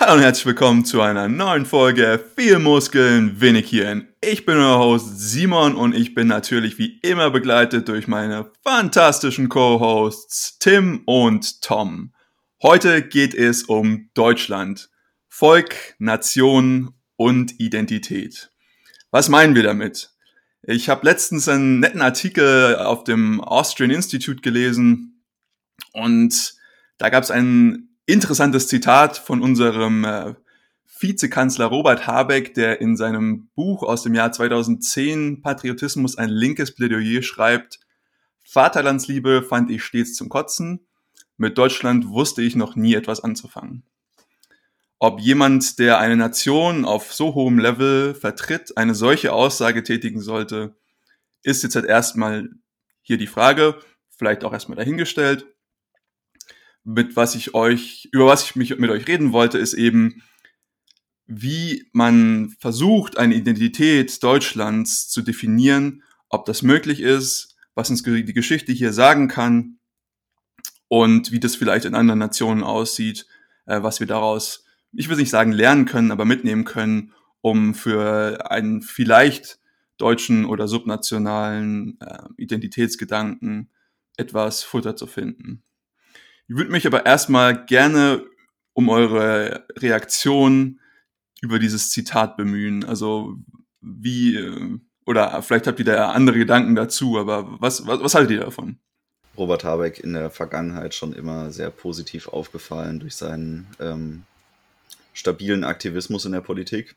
Hallo und herzlich willkommen zu einer neuen Folge Viel Muskeln, wenig Hirn. Ich bin euer Host Simon und ich bin natürlich wie immer begleitet durch meine fantastischen Co-Hosts Tim und Tom. Heute geht es um Deutschland. Volk, Nation und Identität. Was meinen wir damit? Ich habe letztens einen netten Artikel auf dem Austrian Institute gelesen und da gab es ein interessantes Zitat von unserem äh, Vizekanzler Robert Habeck, der in seinem Buch aus dem Jahr 2010 Patriotismus ein linkes Plädoyer schreibt, Vaterlandsliebe fand ich stets zum Kotzen, mit Deutschland wusste ich noch nie etwas anzufangen. Ob jemand, der eine Nation auf so hohem Level vertritt, eine solche Aussage tätigen sollte, ist jetzt halt erstmal hier die Frage, vielleicht auch erstmal dahingestellt mit was ich euch, über was ich mich mit euch reden wollte, ist eben, wie man versucht, eine Identität Deutschlands zu definieren, ob das möglich ist, was uns die Geschichte hier sagen kann und wie das vielleicht in anderen Nationen aussieht, äh, was wir daraus, ich will nicht sagen lernen können, aber mitnehmen können, um für einen vielleicht deutschen oder subnationalen äh, Identitätsgedanken etwas Futter zu finden. Ich würde mich aber erstmal gerne um eure Reaktion über dieses Zitat bemühen. Also wie, äh, oder vielleicht habt ihr da andere Gedanken dazu, aber was, was, was haltet ihr davon? Robert Habeck in der Vergangenheit schon immer sehr positiv aufgefallen durch seinen ähm, stabilen Aktivismus in der Politik.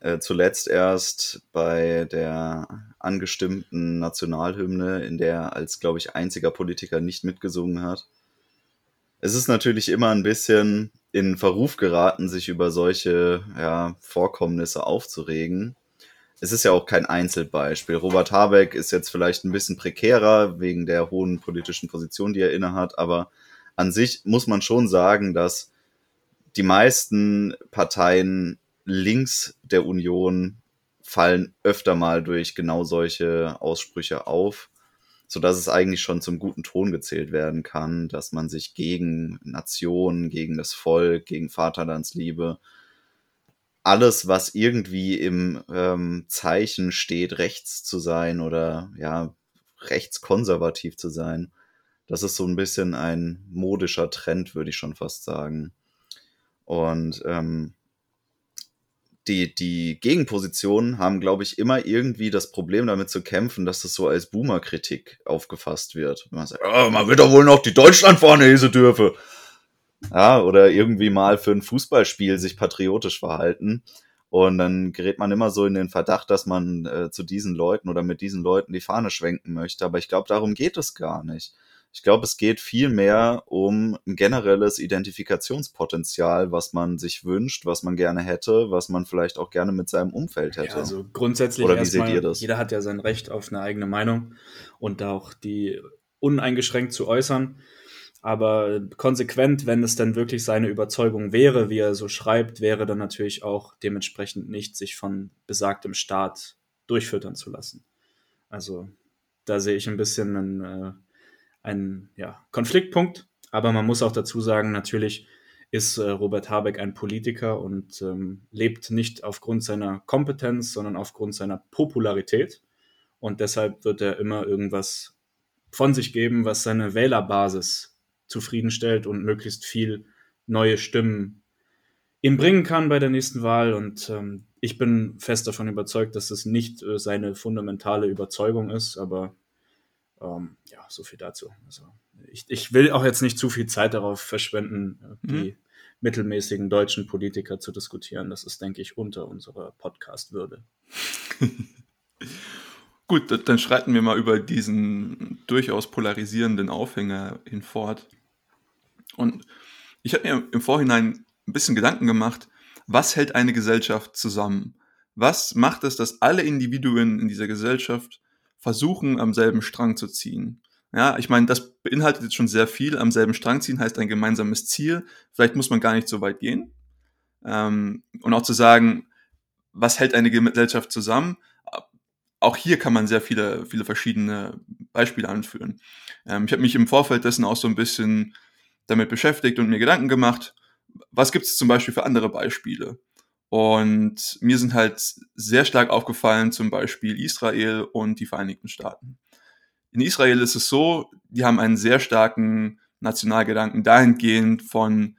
Äh, zuletzt erst bei der angestimmten Nationalhymne, in der er als, glaube ich, einziger Politiker nicht mitgesungen hat es ist natürlich immer ein bisschen in Verruf geraten, sich über solche ja, Vorkommnisse aufzuregen. Es ist ja auch kein Einzelbeispiel. Robert Habeck ist jetzt vielleicht ein bisschen prekärer wegen der hohen politischen Position, die er innehat, aber an sich muss man schon sagen, dass die meisten Parteien links der Union fallen öfter mal durch genau solche Aussprüche auf so dass es eigentlich schon zum guten Ton gezählt werden kann, dass man sich gegen Nationen, gegen das Volk, gegen Vaterlandsliebe, alles, was irgendwie im ähm, Zeichen steht, rechts zu sein oder ja, rechtskonservativ zu sein, das ist so ein bisschen ein modischer Trend, würde ich schon fast sagen. Und ähm, die, die Gegenpositionen haben, glaube ich, immer irgendwie das Problem damit zu kämpfen, dass das so als Boomer-Kritik aufgefasst wird. Man sagt, oh, man wird doch wohl noch die Deutschlandfahne hieße dürfe. Ja, oder irgendwie mal für ein Fußballspiel sich patriotisch verhalten. Und dann gerät man immer so in den Verdacht, dass man äh, zu diesen Leuten oder mit diesen Leuten die Fahne schwenken möchte. Aber ich glaube, darum geht es gar nicht. Ich glaube, es geht viel mehr um ein generelles Identifikationspotenzial, was man sich wünscht, was man gerne hätte, was man vielleicht auch gerne mit seinem Umfeld hätte. Ja, also grundsätzlich Oder wie seht ihr das? Jeder hat ja sein Recht auf eine eigene Meinung und auch die uneingeschränkt zu äußern. Aber konsequent, wenn es dann wirklich seine Überzeugung wäre, wie er so schreibt, wäre dann natürlich auch dementsprechend nicht, sich von besagtem Staat durchfüttern zu lassen. Also da sehe ich ein bisschen einen äh, ein ja, Konfliktpunkt. Aber man muss auch dazu sagen, natürlich ist äh, Robert Habeck ein Politiker und ähm, lebt nicht aufgrund seiner Kompetenz, sondern aufgrund seiner Popularität. Und deshalb wird er immer irgendwas von sich geben, was seine Wählerbasis zufriedenstellt und möglichst viel neue Stimmen ihm bringen kann bei der nächsten Wahl. Und ähm, ich bin fest davon überzeugt, dass es nicht äh, seine fundamentale Überzeugung ist, aber ähm, ja, so viel dazu. Also ich, ich will auch jetzt nicht zu viel Zeit darauf verschwenden, äh, die mhm. mittelmäßigen deutschen Politiker zu diskutieren. Das ist, denke ich, unter unserer Podcast-Würde. Gut, dann schreiten wir mal über diesen durchaus polarisierenden Aufhänger hinfort. Und ich habe mir im Vorhinein ein bisschen Gedanken gemacht, was hält eine Gesellschaft zusammen? Was macht es, dass alle Individuen in dieser Gesellschaft versuchen, am selben Strang zu ziehen. Ja, ich meine, das beinhaltet jetzt schon sehr viel. Am selben Strang ziehen heißt ein gemeinsames Ziel. Vielleicht muss man gar nicht so weit gehen. Ähm, und auch zu sagen, was hält eine Gesellschaft zusammen? Auch hier kann man sehr viele, viele verschiedene Beispiele anführen. Ähm, ich habe mich im Vorfeld dessen auch so ein bisschen damit beschäftigt und mir Gedanken gemacht, was gibt es zum Beispiel für andere Beispiele? Und mir sind halt sehr stark aufgefallen zum Beispiel Israel und die Vereinigten Staaten. In Israel ist es so, die haben einen sehr starken Nationalgedanken dahingehend von,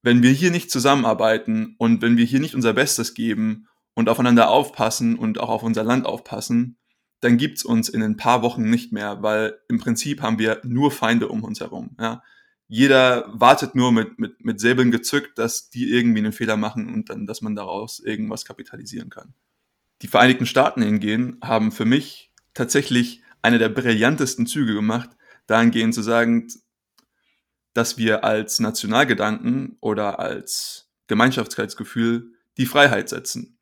wenn wir hier nicht zusammenarbeiten und wenn wir hier nicht unser Bestes geben und aufeinander aufpassen und auch auf unser Land aufpassen, dann gibt's uns in ein paar Wochen nicht mehr, weil im Prinzip haben wir nur Feinde um uns herum. Ja? Jeder wartet nur mit, mit, mit Säbeln gezückt, dass die irgendwie einen Fehler machen und dann, dass man daraus irgendwas kapitalisieren kann. Die Vereinigten Staaten hingehen haben für mich tatsächlich eine der brillantesten Züge gemacht, dahingehend zu sagen, dass wir als Nationalgedanken oder als Gemeinschaftsgefühl die Freiheit setzen.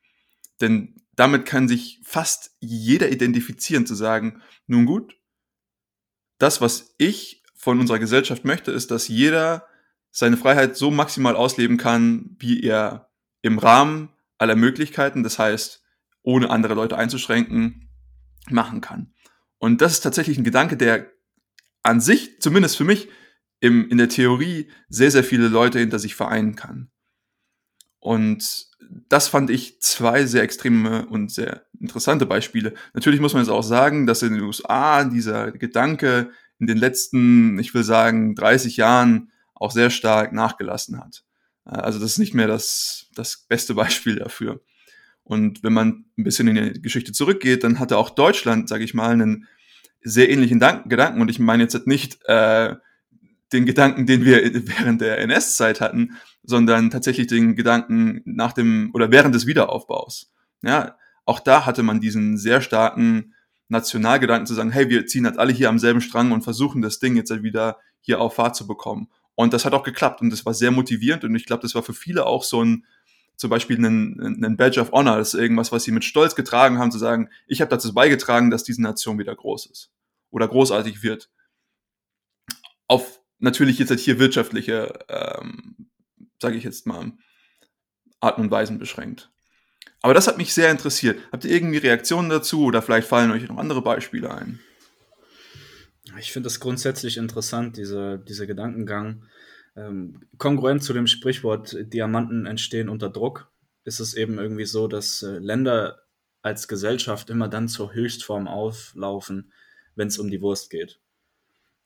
Denn damit kann sich fast jeder identifizieren, zu sagen, nun gut, das, was ich von unserer Gesellschaft möchte, ist, dass jeder seine Freiheit so maximal ausleben kann, wie er im Rahmen aller Möglichkeiten, das heißt, ohne andere Leute einzuschränken, machen kann. Und das ist tatsächlich ein Gedanke, der an sich, zumindest für mich, im, in der Theorie sehr, sehr viele Leute hinter sich vereinen kann. Und das fand ich zwei sehr extreme und sehr interessante Beispiele. Natürlich muss man jetzt auch sagen, dass in den USA dieser Gedanke in den letzten, ich will sagen, 30 Jahren auch sehr stark nachgelassen hat. Also das ist nicht mehr das, das beste Beispiel dafür. Und wenn man ein bisschen in die Geschichte zurückgeht, dann hatte auch Deutschland, sage ich mal, einen sehr ähnlichen Gedanken. Und ich meine jetzt nicht äh, den Gedanken, den wir während der NS-Zeit hatten, sondern tatsächlich den Gedanken nach dem oder während des Wiederaufbaus. Ja, auch da hatte man diesen sehr starken Nationalgedanken zu sagen, hey, wir ziehen halt alle hier am selben Strang und versuchen das Ding jetzt halt wieder hier auf Fahrt zu bekommen. Und das hat auch geklappt und das war sehr motivierend und ich glaube, das war für viele auch so ein, zum Beispiel ein, ein Badge of Honor, das ist irgendwas, was sie mit Stolz getragen haben, zu sagen, ich habe dazu beigetragen, dass diese Nation wieder groß ist oder großartig wird. Auf natürlich jetzt halt hier wirtschaftliche ähm, sage ich jetzt mal, Arten und Weisen beschränkt. Aber das hat mich sehr interessiert. Habt ihr irgendwie Reaktionen dazu oder vielleicht fallen euch noch andere Beispiele ein? Ich finde das grundsätzlich interessant, diese, dieser Gedankengang. Ähm, kongruent zu dem Sprichwort, Diamanten entstehen unter Druck, ist es eben irgendwie so, dass äh, Länder als Gesellschaft immer dann zur Höchstform auflaufen, wenn es um die Wurst geht.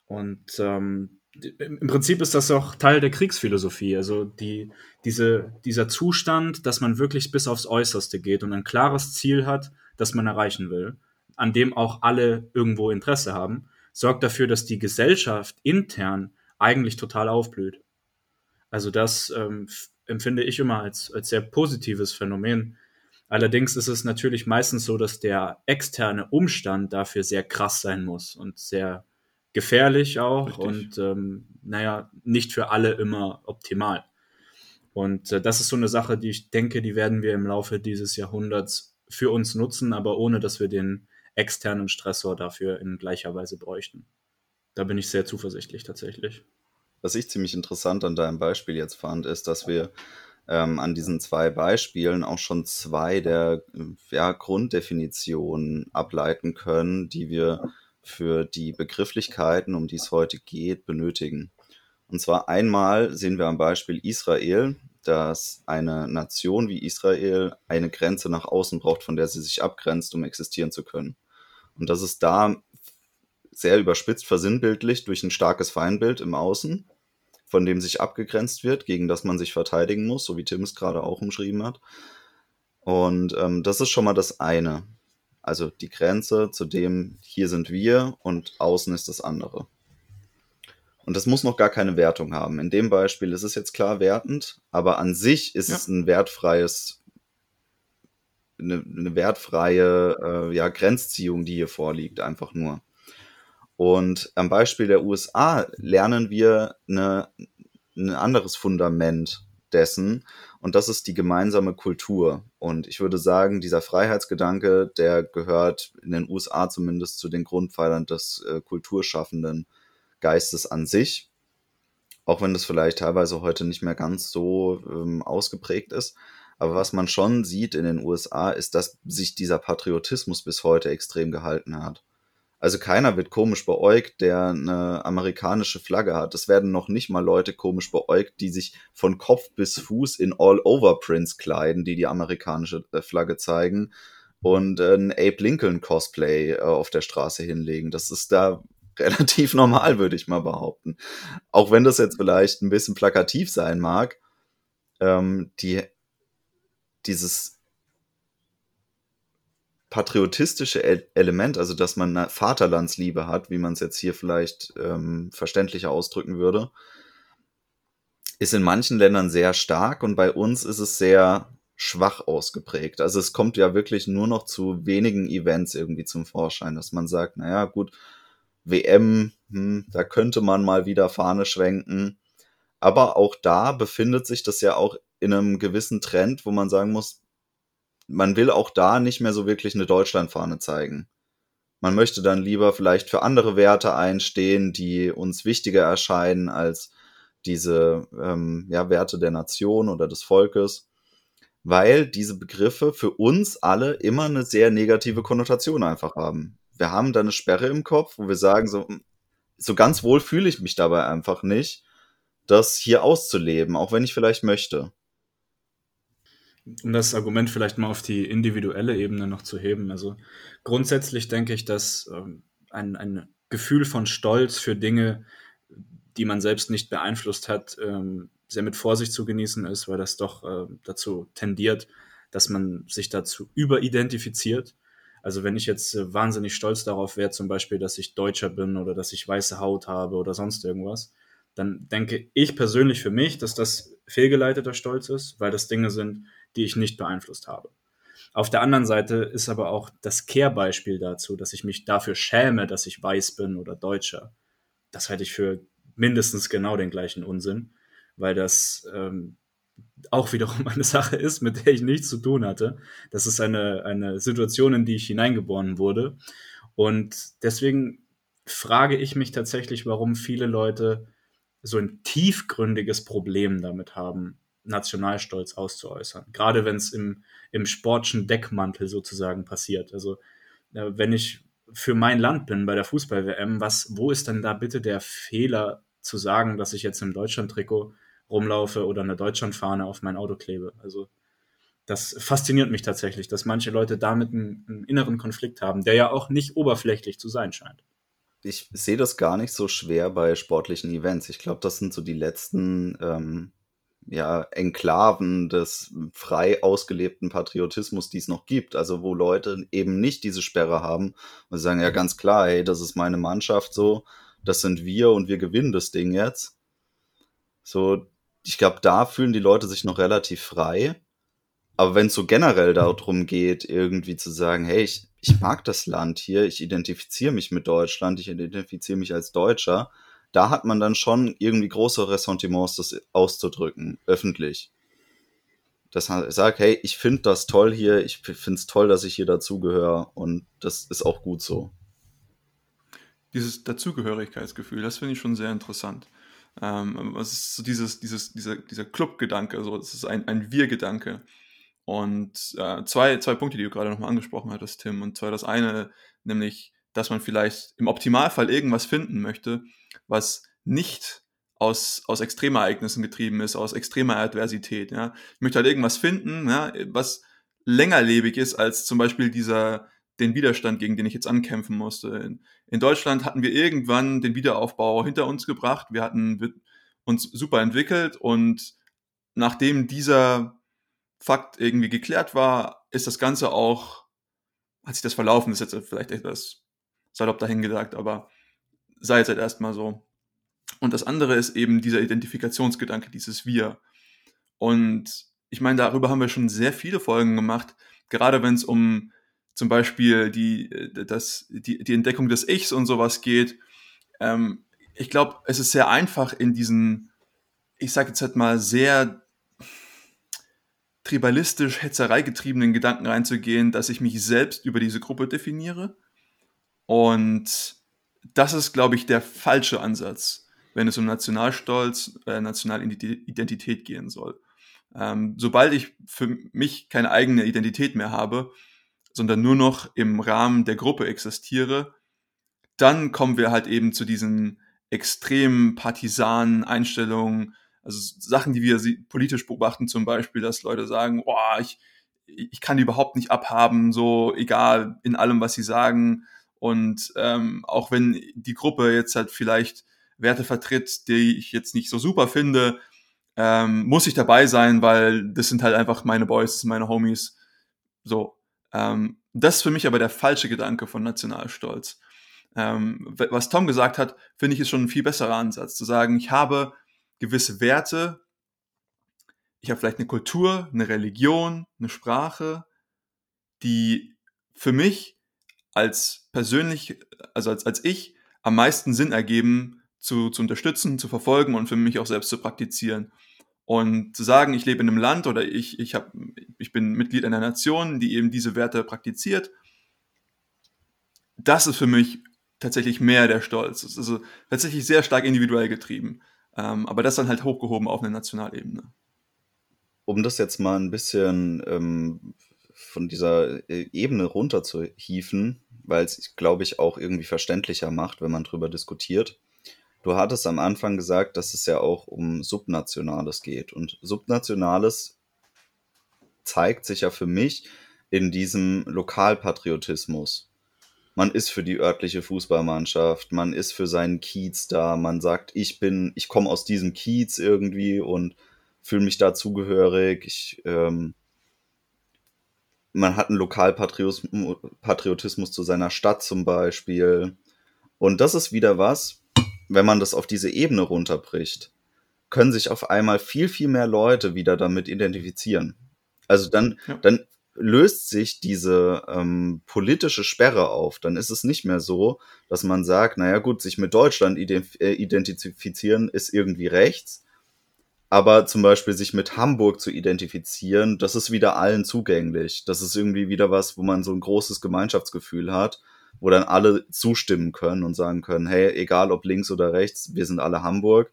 Und ähm, im Prinzip ist das auch Teil der Kriegsphilosophie. Also die, diese, dieser Zustand, dass man wirklich bis aufs Äußerste geht und ein klares Ziel hat, das man erreichen will, an dem auch alle irgendwo Interesse haben, sorgt dafür, dass die Gesellschaft intern eigentlich total aufblüht. Also das ähm, empfinde ich immer als, als sehr positives Phänomen. Allerdings ist es natürlich meistens so, dass der externe Umstand dafür sehr krass sein muss und sehr gefährlich auch Richtig. und ähm, naja, nicht für alle immer optimal. Und äh, das ist so eine Sache, die ich denke, die werden wir im Laufe dieses Jahrhunderts für uns nutzen, aber ohne dass wir den externen Stressor dafür in gleicher Weise bräuchten. Da bin ich sehr zuversichtlich tatsächlich. Was ich ziemlich interessant an deinem Beispiel jetzt fand, ist, dass wir ähm, an diesen zwei Beispielen auch schon zwei der ja, Grunddefinitionen ableiten können, die wir für die Begrifflichkeiten, um die es heute geht, benötigen. Und zwar einmal sehen wir am Beispiel Israel, dass eine Nation wie Israel eine Grenze nach außen braucht, von der sie sich abgrenzt, um existieren zu können. Und das ist da sehr überspitzt versinnbildlich durch ein starkes Feindbild im Außen, von dem sich abgegrenzt wird, gegen das man sich verteidigen muss, so wie Tim es gerade auch umschrieben hat. Und ähm, das ist schon mal das eine. Also die Grenze zu dem, hier sind wir und außen ist das andere. Und das muss noch gar keine Wertung haben. In dem Beispiel ist es jetzt klar wertend, aber an sich ist ja. es ein wertfreies, eine, eine wertfreie äh, ja, Grenzziehung, die hier vorliegt, einfach nur. Und am Beispiel der USA lernen wir eine, ein anderes Fundament dessen, und das ist die gemeinsame Kultur. Und ich würde sagen, dieser Freiheitsgedanke, der gehört in den USA zumindest zu den Grundpfeilern des äh, kulturschaffenden Geistes an sich. Auch wenn das vielleicht teilweise heute nicht mehr ganz so ähm, ausgeprägt ist. Aber was man schon sieht in den USA, ist, dass sich dieser Patriotismus bis heute extrem gehalten hat. Also keiner wird komisch beäugt, der eine amerikanische Flagge hat. Es werden noch nicht mal Leute komisch beäugt, die sich von Kopf bis Fuß in All-Over-Prints kleiden, die die amerikanische äh, Flagge zeigen und äh, ein Abe Lincoln Cosplay äh, auf der Straße hinlegen. Das ist da relativ normal, würde ich mal behaupten. Auch wenn das jetzt vielleicht ein bisschen plakativ sein mag, ähm, die, dieses patriotistische Element, also dass man eine Vaterlandsliebe hat, wie man es jetzt hier vielleicht ähm, verständlicher ausdrücken würde, ist in manchen Ländern sehr stark und bei uns ist es sehr schwach ausgeprägt. Also es kommt ja wirklich nur noch zu wenigen Events irgendwie zum Vorschein, dass man sagt, naja, gut, WM, hm, da könnte man mal wieder Fahne schwenken. Aber auch da befindet sich das ja auch in einem gewissen Trend, wo man sagen muss, man will auch da nicht mehr so wirklich eine Deutschlandfahne zeigen. Man möchte dann lieber vielleicht für andere Werte einstehen, die uns wichtiger erscheinen als diese ähm, ja, Werte der Nation oder des Volkes, weil diese Begriffe für uns alle immer eine sehr negative Konnotation einfach haben. Wir haben da eine Sperre im Kopf, wo wir sagen, so, so ganz wohl fühle ich mich dabei einfach nicht, das hier auszuleben, auch wenn ich vielleicht möchte um das Argument vielleicht mal auf die individuelle Ebene noch zu heben. Also grundsätzlich denke ich, dass ähm, ein, ein Gefühl von Stolz für Dinge, die man selbst nicht beeinflusst hat, ähm, sehr mit Vorsicht zu genießen ist, weil das doch äh, dazu tendiert, dass man sich dazu überidentifiziert. Also wenn ich jetzt äh, wahnsinnig stolz darauf wäre, zum Beispiel, dass ich Deutscher bin oder dass ich weiße Haut habe oder sonst irgendwas, dann denke ich persönlich für mich, dass das fehlgeleiteter Stolz ist, weil das Dinge sind, die ich nicht beeinflusst habe. Auf der anderen Seite ist aber auch das Kehrbeispiel dazu, dass ich mich dafür schäme, dass ich weiß bin oder Deutscher. Das halte ich für mindestens genau den gleichen Unsinn, weil das ähm, auch wiederum eine Sache ist, mit der ich nichts zu tun hatte. Das ist eine, eine Situation, in die ich hineingeboren wurde. Und deswegen frage ich mich tatsächlich, warum viele Leute so ein tiefgründiges Problem damit haben, Nationalstolz auszuäußern. Gerade wenn es im, im sportlichen Deckmantel sozusagen passiert. Also äh, wenn ich für mein Land bin bei der Fußball-WM, was, wo ist denn da bitte der Fehler zu sagen, dass ich jetzt im Deutschland-Trikot rumlaufe oder eine Deutschlandfahne auf mein Auto klebe? Also das fasziniert mich tatsächlich, dass manche Leute damit einen, einen inneren Konflikt haben, der ja auch nicht oberflächlich zu sein scheint ich sehe das gar nicht so schwer bei sportlichen Events. Ich glaube, das sind so die letzten ähm, ja, Enklaven des frei ausgelebten Patriotismus, die es noch gibt. Also wo Leute eben nicht diese Sperre haben und sagen, ja ganz klar, hey, das ist meine Mannschaft so, das sind wir und wir gewinnen das Ding jetzt. So, ich glaube, da fühlen die Leute sich noch relativ frei. Aber wenn es so generell darum geht, irgendwie zu sagen, hey, ich, ich mag das Land hier, ich identifiziere mich mit Deutschland, ich identifiziere mich als Deutscher, da hat man dann schon irgendwie große Ressentiments, das auszudrücken, öffentlich. Dass man sagt, hey, ich finde das toll hier, ich finde es toll, dass ich hier dazugehöre und das ist auch gut so. Dieses Dazugehörigkeitsgefühl, das finde ich schon sehr interessant. Ähm, es ist so dieses, dieses, dieser, dieser Club-Gedanke, so, es ist ein, ein Wir-Gedanke. Und äh, zwei, zwei Punkte, die du gerade nochmal angesprochen hattest, Tim. Und zwar das eine, nämlich, dass man vielleicht im Optimalfall irgendwas finden möchte, was nicht aus, aus Extremereignissen getrieben ist, aus extremer Adversität. Ja. Ich möchte halt irgendwas finden, ja, was längerlebig ist als zum Beispiel dieser, den Widerstand, gegen den ich jetzt ankämpfen musste. In, in Deutschland hatten wir irgendwann den Wiederaufbau hinter uns gebracht. Wir hatten uns super entwickelt und nachdem dieser Fakt irgendwie geklärt war, ist das Ganze auch, hat sich das verlaufen, ist jetzt vielleicht etwas salopp dahingesagt, aber sei jetzt halt erstmal so. Und das andere ist eben dieser Identifikationsgedanke, dieses Wir. Und ich meine, darüber haben wir schon sehr viele Folgen gemacht, gerade wenn es um zum Beispiel die, das, die, die Entdeckung des Ichs und sowas geht. Ähm, ich glaube, es ist sehr einfach in diesen, ich sage jetzt halt mal, sehr tribalistisch, hetzereigetriebenen Gedanken reinzugehen, dass ich mich selbst über diese Gruppe definiere. Und das ist, glaube ich, der falsche Ansatz, wenn es um Nationalstolz, äh, Nationalidentität gehen soll. Ähm, sobald ich für mich keine eigene Identität mehr habe, sondern nur noch im Rahmen der Gruppe existiere, dann kommen wir halt eben zu diesen extremen partisanen Einstellungen, also Sachen, die wir politisch beobachten, zum Beispiel, dass Leute sagen, boah, ich, ich kann die überhaupt nicht abhaben, so egal in allem, was sie sagen. Und ähm, auch wenn die Gruppe jetzt halt vielleicht Werte vertritt, die ich jetzt nicht so super finde, ähm, muss ich dabei sein, weil das sind halt einfach meine Boys, meine Homies. So. Ähm, das ist für mich aber der falsche Gedanke von Nationalstolz. Ähm, was Tom gesagt hat, finde ich ist schon ein viel besserer Ansatz, zu sagen, ich habe gewisse Werte, ich habe vielleicht eine Kultur, eine Religion, eine Sprache, die für mich als persönlich, also als, als ich, am meisten Sinn ergeben, zu, zu unterstützen, zu verfolgen und für mich auch selbst zu praktizieren. Und zu sagen, ich lebe in einem Land oder ich, ich, hab, ich bin Mitglied einer Nation, die eben diese Werte praktiziert, das ist für mich tatsächlich mehr der Stolz. Es ist also tatsächlich sehr stark individuell getrieben. Ähm, aber das dann halt hochgehoben auf eine Nationalebene. Um das jetzt mal ein bisschen ähm, von dieser äh, Ebene runter zu hieven, weil es, glaube ich, auch irgendwie verständlicher macht, wenn man drüber diskutiert. Du hattest am Anfang gesagt, dass es ja auch um Subnationales geht. Und Subnationales zeigt sich ja für mich in diesem Lokalpatriotismus man ist für die örtliche Fußballmannschaft, man ist für seinen Kiez da, man sagt, ich bin, ich komme aus diesem Kiez irgendwie und fühle mich da zugehörig. Ich, ähm, man hat einen Lokalpatriotismus zu seiner Stadt zum Beispiel. Und das ist wieder was, wenn man das auf diese Ebene runterbricht, können sich auf einmal viel, viel mehr Leute wieder damit identifizieren. Also dann, ja. dann löst sich diese ähm, politische Sperre auf. Dann ist es nicht mehr so, dass man sagt, naja gut, sich mit Deutschland äh, identifizieren ist irgendwie rechts, aber zum Beispiel sich mit Hamburg zu identifizieren, das ist wieder allen zugänglich. Das ist irgendwie wieder was, wo man so ein großes Gemeinschaftsgefühl hat, wo dann alle zustimmen können und sagen können, hey, egal ob links oder rechts, wir sind alle Hamburg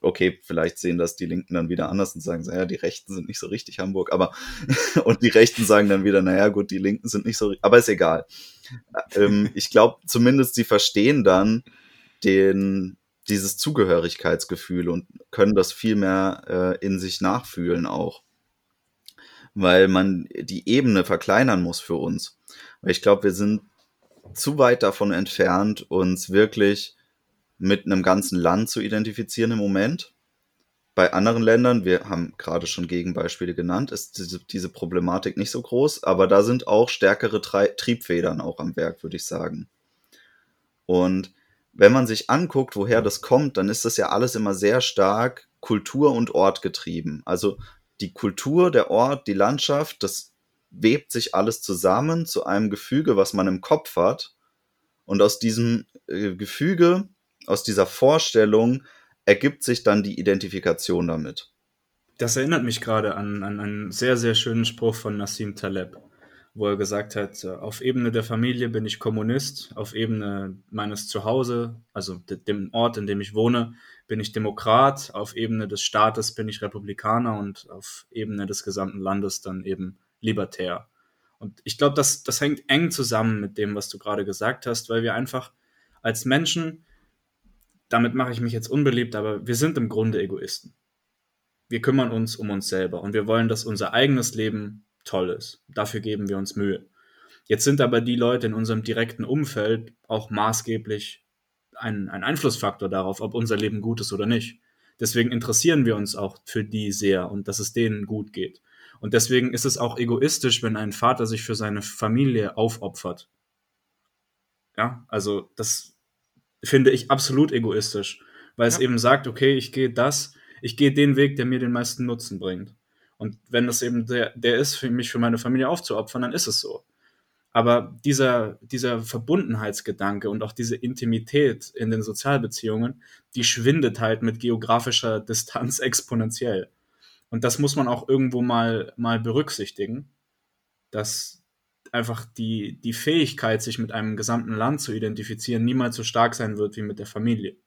okay, vielleicht sehen das die Linken dann wieder anders und sagen, naja, die Rechten sind nicht so richtig Hamburg, aber und die Rechten sagen dann wieder, naja, gut, die Linken sind nicht so, aber ist egal. Ähm, ich glaube, zumindest sie verstehen dann den, dieses Zugehörigkeitsgefühl und können das viel mehr äh, in sich nachfühlen auch. Weil man die Ebene verkleinern muss für uns. Weil ich glaube, wir sind zu weit davon entfernt, uns wirklich mit einem ganzen Land zu identifizieren im Moment. Bei anderen Ländern, wir haben gerade schon Gegenbeispiele genannt, ist diese, diese Problematik nicht so groß, aber da sind auch stärkere Triebfedern auch am Werk, würde ich sagen. Und wenn man sich anguckt, woher das kommt, dann ist das ja alles immer sehr stark Kultur und Ort getrieben. Also die Kultur, der Ort, die Landschaft, das webt sich alles zusammen zu einem Gefüge, was man im Kopf hat. Und aus diesem äh, Gefüge aus dieser Vorstellung ergibt sich dann die Identifikation damit. Das erinnert mich gerade an, an einen sehr, sehr schönen Spruch von Nassim Taleb, wo er gesagt hat, auf Ebene der Familie bin ich Kommunist, auf Ebene meines Zuhause, also dem Ort, in dem ich wohne, bin ich Demokrat, auf Ebene des Staates bin ich Republikaner und auf Ebene des gesamten Landes dann eben libertär. Und ich glaube, das, das hängt eng zusammen mit dem, was du gerade gesagt hast, weil wir einfach als Menschen damit mache ich mich jetzt unbeliebt, aber wir sind im Grunde Egoisten. Wir kümmern uns um uns selber und wir wollen, dass unser eigenes Leben toll ist. Dafür geben wir uns Mühe. Jetzt sind aber die Leute in unserem direkten Umfeld auch maßgeblich ein, ein Einflussfaktor darauf, ob unser Leben gut ist oder nicht. Deswegen interessieren wir uns auch für die sehr und dass es denen gut geht. Und deswegen ist es auch egoistisch, wenn ein Vater sich für seine Familie aufopfert. Ja, also das finde ich absolut egoistisch, weil ja. es eben sagt, okay, ich gehe das, ich gehe den Weg, der mir den meisten Nutzen bringt. Und wenn das eben der, der ist, für mich, für meine Familie aufzuopfern, dann ist es so. Aber dieser, dieser Verbundenheitsgedanke und auch diese Intimität in den Sozialbeziehungen, die schwindet halt mit geografischer Distanz exponentiell. Und das muss man auch irgendwo mal, mal berücksichtigen, dass, einfach die, die Fähigkeit, sich mit einem gesamten Land zu identifizieren, niemals so stark sein wird wie mit der Familie.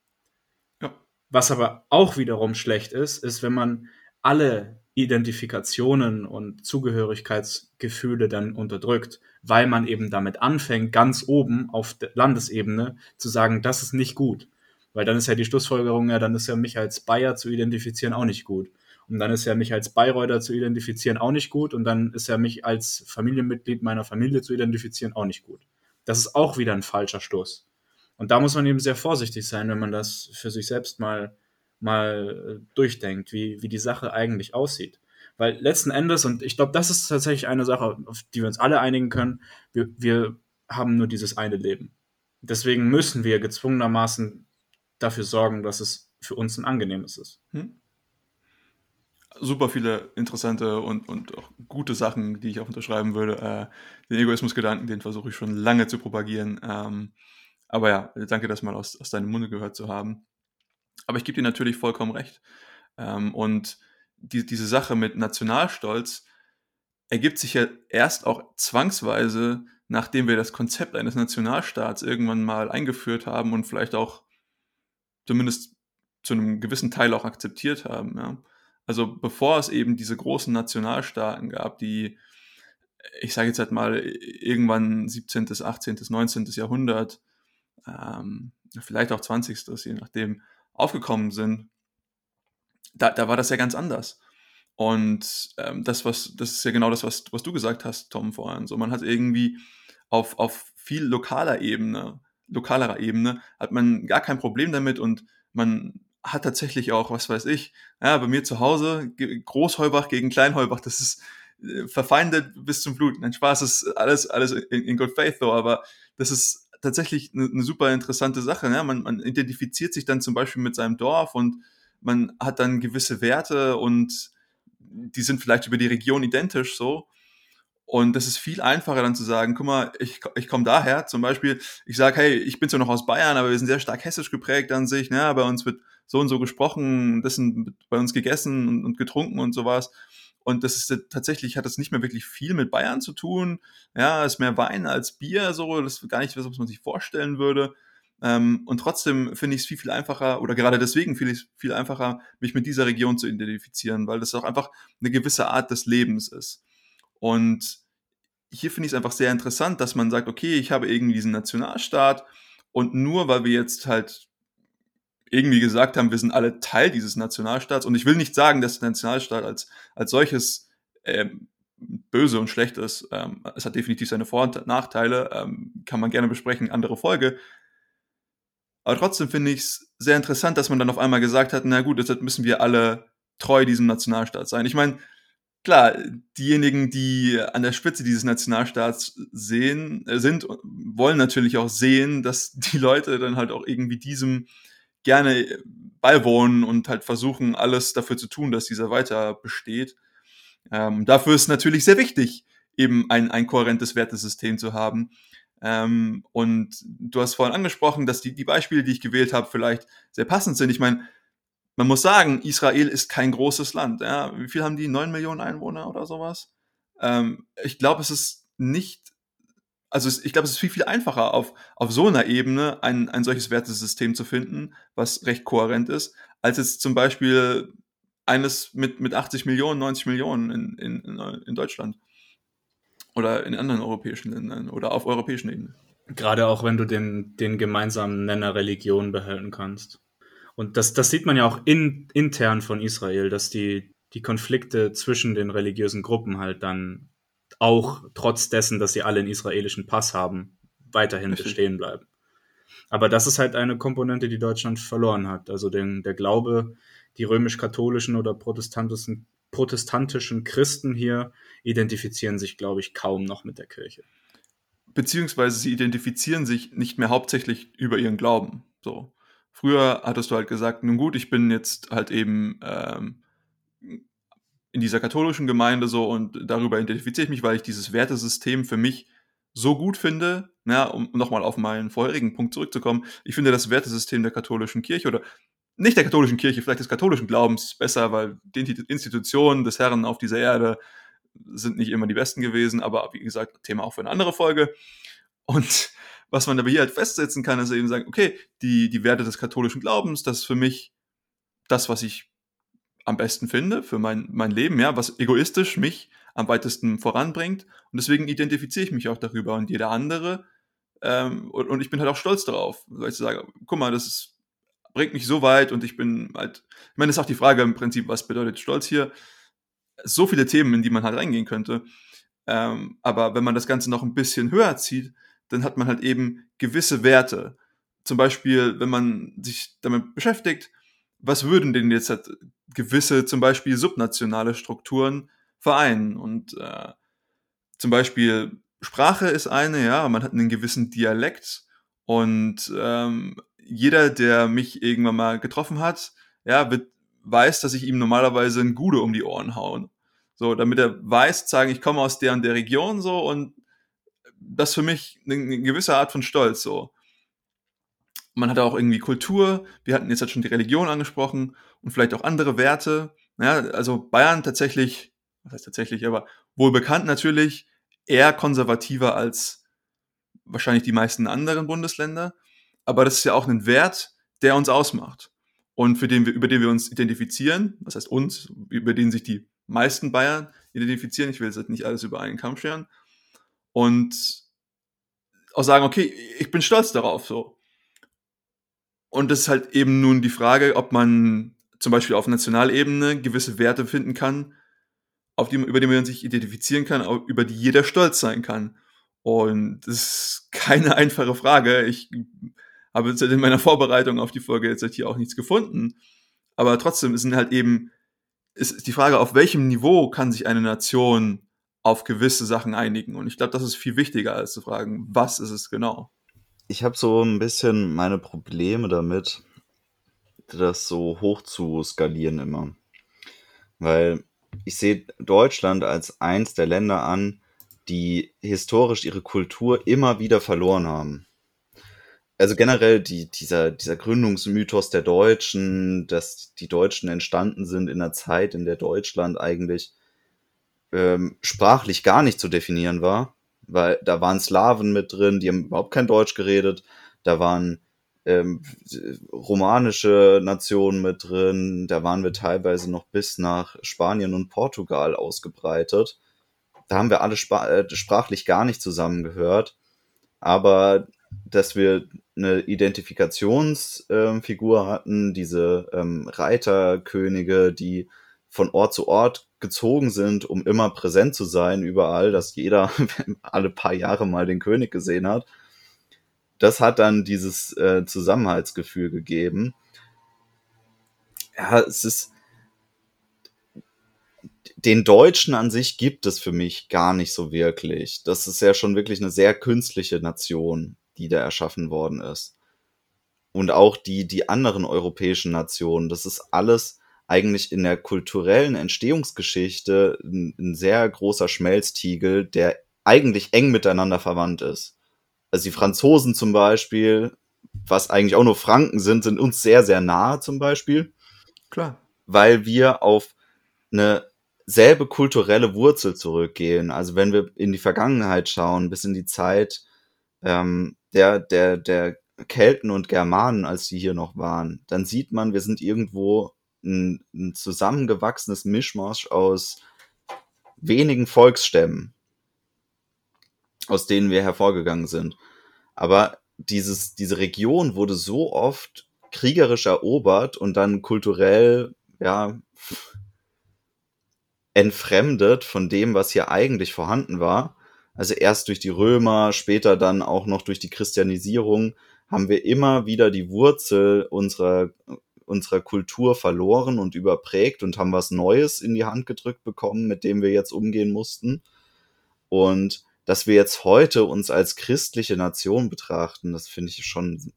Ja. Was aber auch wiederum schlecht ist, ist, wenn man alle Identifikationen und Zugehörigkeitsgefühle dann unterdrückt, weil man eben damit anfängt, ganz oben auf Landesebene zu sagen, das ist nicht gut. Weil dann ist ja die Schlussfolgerung, ja, dann ist ja mich als Bayer zu identifizieren auch nicht gut. Und dann ist ja mich als Bayreuther zu identifizieren auch nicht gut. Und dann ist ja mich als Familienmitglied meiner Familie zu identifizieren auch nicht gut. Das ist auch wieder ein falscher Stoß. Und da muss man eben sehr vorsichtig sein, wenn man das für sich selbst mal mal äh, durchdenkt, wie, wie die Sache eigentlich aussieht. Weil letzten Endes, und ich glaube, das ist tatsächlich eine Sache, auf die wir uns alle einigen können, wir, wir haben nur dieses eine Leben. Deswegen müssen wir gezwungenermaßen dafür sorgen, dass es für uns ein angenehmes ist. Hm? Super viele interessante und, und auch gute Sachen, die ich auch unterschreiben würde. Äh, den Egoismusgedanken, den versuche ich schon lange zu propagieren. Ähm, aber ja, danke, das mal aus, aus deinem Munde gehört zu haben. Aber ich gebe dir natürlich vollkommen recht. Ähm, und die, diese Sache mit Nationalstolz ergibt sich ja erst auch zwangsweise, nachdem wir das Konzept eines Nationalstaats irgendwann mal eingeführt haben und vielleicht auch zumindest zu einem gewissen Teil auch akzeptiert haben. Ja. Also bevor es eben diese großen Nationalstaaten gab, die, ich sage jetzt halt mal, irgendwann 17., 18., 19. Jahrhundert, ähm, vielleicht auch 20., je nachdem, aufgekommen sind, da, da war das ja ganz anders. Und ähm, das, was, das ist ja genau das, was, was du gesagt hast, Tom, vorhin. So, man hat irgendwie auf, auf viel lokaler Ebene, lokalerer Ebene, hat man gar kein Problem damit und man hat tatsächlich auch, was weiß ich, ja, bei mir zu Hause, Großheubach gegen Kleinheubach, das ist äh, verfeindet bis zum Blut. Ein Spaß ist alles, alles in, in good faith, though, aber das ist tatsächlich eine, eine super interessante Sache. Ne? Man, man identifiziert sich dann zum Beispiel mit seinem Dorf und man hat dann gewisse Werte und die sind vielleicht über die Region identisch so. Und das ist viel einfacher dann zu sagen, guck mal, ich, ich komme daher, zum Beispiel, ich sage, hey, ich bin zwar noch aus Bayern, aber wir sind sehr stark hessisch geprägt an sich, ne? bei uns wird so und so gesprochen, das sind bei uns gegessen und, und getrunken und sowas. Und das ist tatsächlich, hat das nicht mehr wirklich viel mit Bayern zu tun. Ja, ist mehr Wein als Bier, so, das ist gar nicht was, was man sich vorstellen würde. Ähm, und trotzdem finde ich es viel, viel einfacher, oder gerade deswegen finde ich es viel einfacher, mich mit dieser Region zu identifizieren, weil das auch einfach eine gewisse Art des Lebens ist. Und hier finde ich es einfach sehr interessant, dass man sagt, okay, ich habe irgendwie diesen Nationalstaat und nur weil wir jetzt halt irgendwie gesagt haben, wir sind alle Teil dieses Nationalstaats. Und ich will nicht sagen, dass der Nationalstaat als, als solches ähm, böse und schlecht ist. Ähm, es hat definitiv seine Vor- und Nachteile, ähm, kann man gerne besprechen, andere Folge. Aber trotzdem finde ich es sehr interessant, dass man dann auf einmal gesagt hat, na gut, deshalb müssen wir alle treu diesem Nationalstaat sein. Ich meine, klar, diejenigen, die an der Spitze dieses Nationalstaats sehen, äh, sind, wollen natürlich auch sehen, dass die Leute dann halt auch irgendwie diesem gerne beiwohnen und halt versuchen, alles dafür zu tun, dass dieser weiter besteht. Ähm, dafür ist natürlich sehr wichtig, eben ein, ein kohärentes Wertesystem zu haben. Ähm, und du hast vorhin angesprochen, dass die, die Beispiele, die ich gewählt habe, vielleicht sehr passend sind. Ich meine, man muss sagen, Israel ist kein großes Land. Ja? Wie viel haben die? Neun Millionen Einwohner oder sowas? Ähm, ich glaube, es ist nicht also es, ich glaube, es ist viel, viel einfacher, auf, auf so einer Ebene ein, ein solches Wertesystem zu finden, was recht kohärent ist, als jetzt zum Beispiel eines mit, mit 80 Millionen, 90 Millionen in, in, in Deutschland. Oder in anderen europäischen Ländern oder auf europäischen Ebene. Gerade auch wenn du den, den gemeinsamen Nenner Religion behalten kannst. Und das, das sieht man ja auch in, intern von Israel, dass die, die Konflikte zwischen den religiösen Gruppen halt dann auch trotz dessen, dass sie alle einen israelischen Pass haben, weiterhin Richtig. bestehen bleiben. Aber das ist halt eine Komponente, die Deutschland verloren hat. Also den, der Glaube, die römisch-katholischen oder protestantischen, protestantischen Christen hier identifizieren sich, glaube ich, kaum noch mit der Kirche. Beziehungsweise sie identifizieren sich nicht mehr hauptsächlich über ihren Glauben. So. Früher hattest du halt gesagt, nun gut, ich bin jetzt halt eben ähm, in dieser katholischen Gemeinde so und darüber identifiziere ich mich, weil ich dieses Wertesystem für mich so gut finde, ja, um nochmal auf meinen vorherigen Punkt zurückzukommen, ich finde das Wertesystem der katholischen Kirche oder nicht der katholischen Kirche, vielleicht des katholischen Glaubens besser, weil die Institutionen des Herrn auf dieser Erde sind nicht immer die besten gewesen, aber wie gesagt, Thema auch für eine andere Folge. Und was man aber hier halt festsetzen kann, ist eben sagen, okay, die, die Werte des katholischen Glaubens, das ist für mich das, was ich am besten finde für mein, mein Leben, ja, was egoistisch mich am weitesten voranbringt. Und deswegen identifiziere ich mich auch darüber. Und jeder andere, ähm, und, und, ich bin halt auch stolz darauf, weil ich sage, guck mal, das ist, bringt mich so weit und ich bin halt, ich meine, das ist auch die Frage im Prinzip, was bedeutet Stolz hier? So viele Themen, in die man halt reingehen könnte. Ähm, aber wenn man das Ganze noch ein bisschen höher zieht, dann hat man halt eben gewisse Werte. Zum Beispiel, wenn man sich damit beschäftigt, was würden denn jetzt halt gewisse, zum Beispiel subnationale Strukturen vereinen? Und äh, zum Beispiel Sprache ist eine, ja, man hat einen gewissen Dialekt und ähm, jeder, der mich irgendwann mal getroffen hat, ja, wird, weiß, dass ich ihm normalerweise ein Gude um die Ohren hauen. So, damit er weiß, sagen, ich komme aus der und der Region so und das für mich eine, gewisse Art von Stolz so. Man hat auch irgendwie Kultur, wir hatten jetzt halt schon die Religion angesprochen und vielleicht auch andere Werte. Ja, also Bayern tatsächlich, was heißt tatsächlich, aber wohl bekannt natürlich, eher konservativer als wahrscheinlich die meisten anderen Bundesländer. Aber das ist ja auch ein Wert, der uns ausmacht und für den wir, über den wir uns identifizieren. Was heißt uns? Über den sich die meisten Bayern identifizieren. Ich will jetzt nicht alles über einen Kamm scheren. Und auch sagen, okay, ich bin stolz darauf, so. Und das ist halt eben nun die Frage, ob man zum Beispiel auf Nationalebene gewisse Werte finden kann, auf die, über die man sich identifizieren kann, über die jeder stolz sein kann. Und das ist keine einfache Frage. Ich habe jetzt in meiner Vorbereitung auf die Folge jetzt hier auch nichts gefunden. Aber trotzdem sind halt eben, ist die Frage, auf welchem Niveau kann sich eine Nation auf gewisse Sachen einigen? Und ich glaube, das ist viel wichtiger, als zu fragen, was ist es genau? Ich habe so ein bisschen meine Probleme damit, das so hoch zu skalieren immer. Weil ich sehe Deutschland als eins der Länder an, die historisch ihre Kultur immer wieder verloren haben. Also generell die, dieser, dieser Gründungsmythos der Deutschen, dass die Deutschen entstanden sind in einer Zeit, in der Deutschland eigentlich ähm, sprachlich gar nicht zu definieren war, weil da waren Slawen mit drin, die haben überhaupt kein Deutsch geredet, da waren ähm, romanische Nationen mit drin. Da waren wir teilweise noch bis nach Spanien und Portugal ausgebreitet. Da haben wir alle spa äh, sprachlich gar nicht zusammengehört. Aber dass wir eine Identifikationsfigur äh, hatten, diese ähm, Reiterkönige, die von Ort zu Ort gezogen sind, um immer präsent zu sein, überall, dass jeder alle paar Jahre mal den König gesehen hat das hat dann dieses äh, Zusammenhaltsgefühl gegeben. Ja, es ist. Den Deutschen an sich gibt es für mich gar nicht so wirklich. Das ist ja schon wirklich eine sehr künstliche Nation, die da erschaffen worden ist. Und auch die, die anderen europäischen Nationen, das ist alles eigentlich in der kulturellen Entstehungsgeschichte ein, ein sehr großer Schmelztiegel, der eigentlich eng miteinander verwandt ist. Also die Franzosen zum Beispiel, was eigentlich auch nur Franken sind, sind uns sehr, sehr nahe zum Beispiel. Klar. Weil wir auf eine selbe kulturelle Wurzel zurückgehen. Also wenn wir in die Vergangenheit schauen, bis in die Zeit ähm, der, der, der Kelten und Germanen, als die hier noch waren, dann sieht man, wir sind irgendwo ein, ein zusammengewachsenes Mischmasch aus wenigen Volksstämmen aus denen wir hervorgegangen sind. Aber dieses, diese Region wurde so oft kriegerisch erobert und dann kulturell, ja, entfremdet von dem, was hier eigentlich vorhanden war. Also erst durch die Römer, später dann auch noch durch die Christianisierung haben wir immer wieder die Wurzel unserer, unserer Kultur verloren und überprägt und haben was Neues in die Hand gedrückt bekommen, mit dem wir jetzt umgehen mussten. Und dass wir jetzt heute uns als christliche Nation betrachten, das finde ich schon,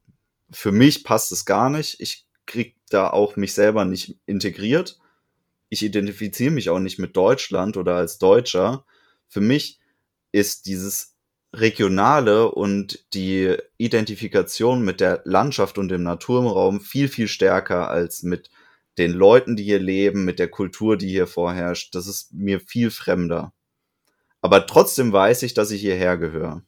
für mich passt es gar nicht. Ich krieg da auch mich selber nicht integriert. Ich identifiziere mich auch nicht mit Deutschland oder als Deutscher. Für mich ist dieses Regionale und die Identifikation mit der Landschaft und dem Naturraum viel, viel stärker als mit den Leuten, die hier leben, mit der Kultur, die hier vorherrscht. Das ist mir viel fremder. Aber trotzdem weiß ich, dass ich hierher gehöre.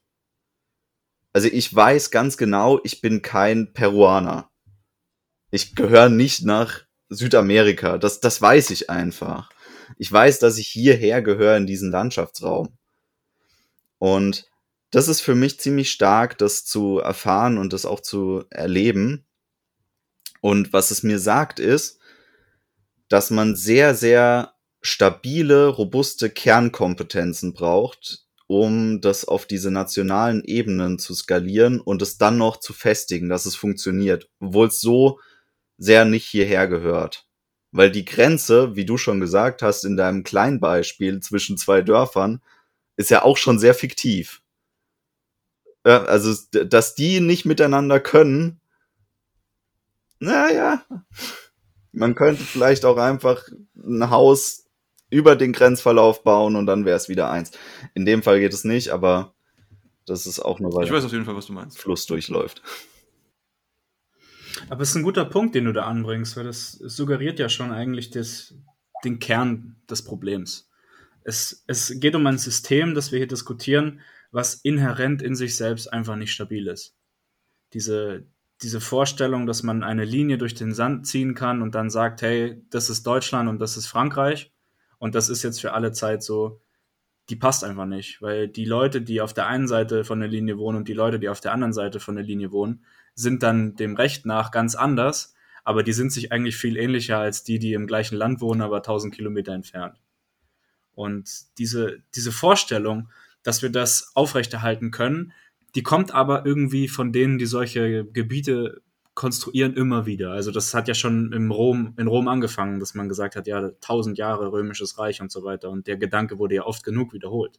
Also ich weiß ganz genau, ich bin kein Peruaner. Ich gehöre nicht nach Südamerika. Das, das weiß ich einfach. Ich weiß, dass ich hierher gehöre in diesen Landschaftsraum. Und das ist für mich ziemlich stark, das zu erfahren und das auch zu erleben. Und was es mir sagt, ist, dass man sehr, sehr stabile, robuste Kernkompetenzen braucht, um das auf diese nationalen Ebenen zu skalieren und es dann noch zu festigen, dass es funktioniert, obwohl es so sehr nicht hierher gehört. Weil die Grenze, wie du schon gesagt hast, in deinem Kleinbeispiel zwischen zwei Dörfern, ist ja auch schon sehr fiktiv. Ja, also, dass die nicht miteinander können, naja, man könnte vielleicht auch einfach ein Haus über den Grenzverlauf bauen und dann wäre es wieder eins. In dem Fall geht es nicht, aber das ist auch nur, weil ich weiß auf jeden Fall, was du meinst. Fluss durchläuft. Aber es ist ein guter Punkt, den du da anbringst, weil das suggeriert ja schon eigentlich das, den Kern des Problems. Es, es geht um ein System, das wir hier diskutieren, was inhärent in sich selbst einfach nicht stabil ist. Diese, diese Vorstellung, dass man eine Linie durch den Sand ziehen kann und dann sagt, hey, das ist Deutschland und das ist Frankreich und das ist jetzt für alle Zeit so, die passt einfach nicht, weil die Leute, die auf der einen Seite von der Linie wohnen und die Leute, die auf der anderen Seite von der Linie wohnen, sind dann dem Recht nach ganz anders, aber die sind sich eigentlich viel ähnlicher als die, die im gleichen Land wohnen, aber 1000 Kilometer entfernt. Und diese, diese Vorstellung, dass wir das aufrechterhalten können, die kommt aber irgendwie von denen, die solche Gebiete konstruieren immer wieder. Also das hat ja schon im Rom, in Rom angefangen, dass man gesagt hat, ja, tausend Jahre römisches Reich und so weiter. Und der Gedanke wurde ja oft genug wiederholt.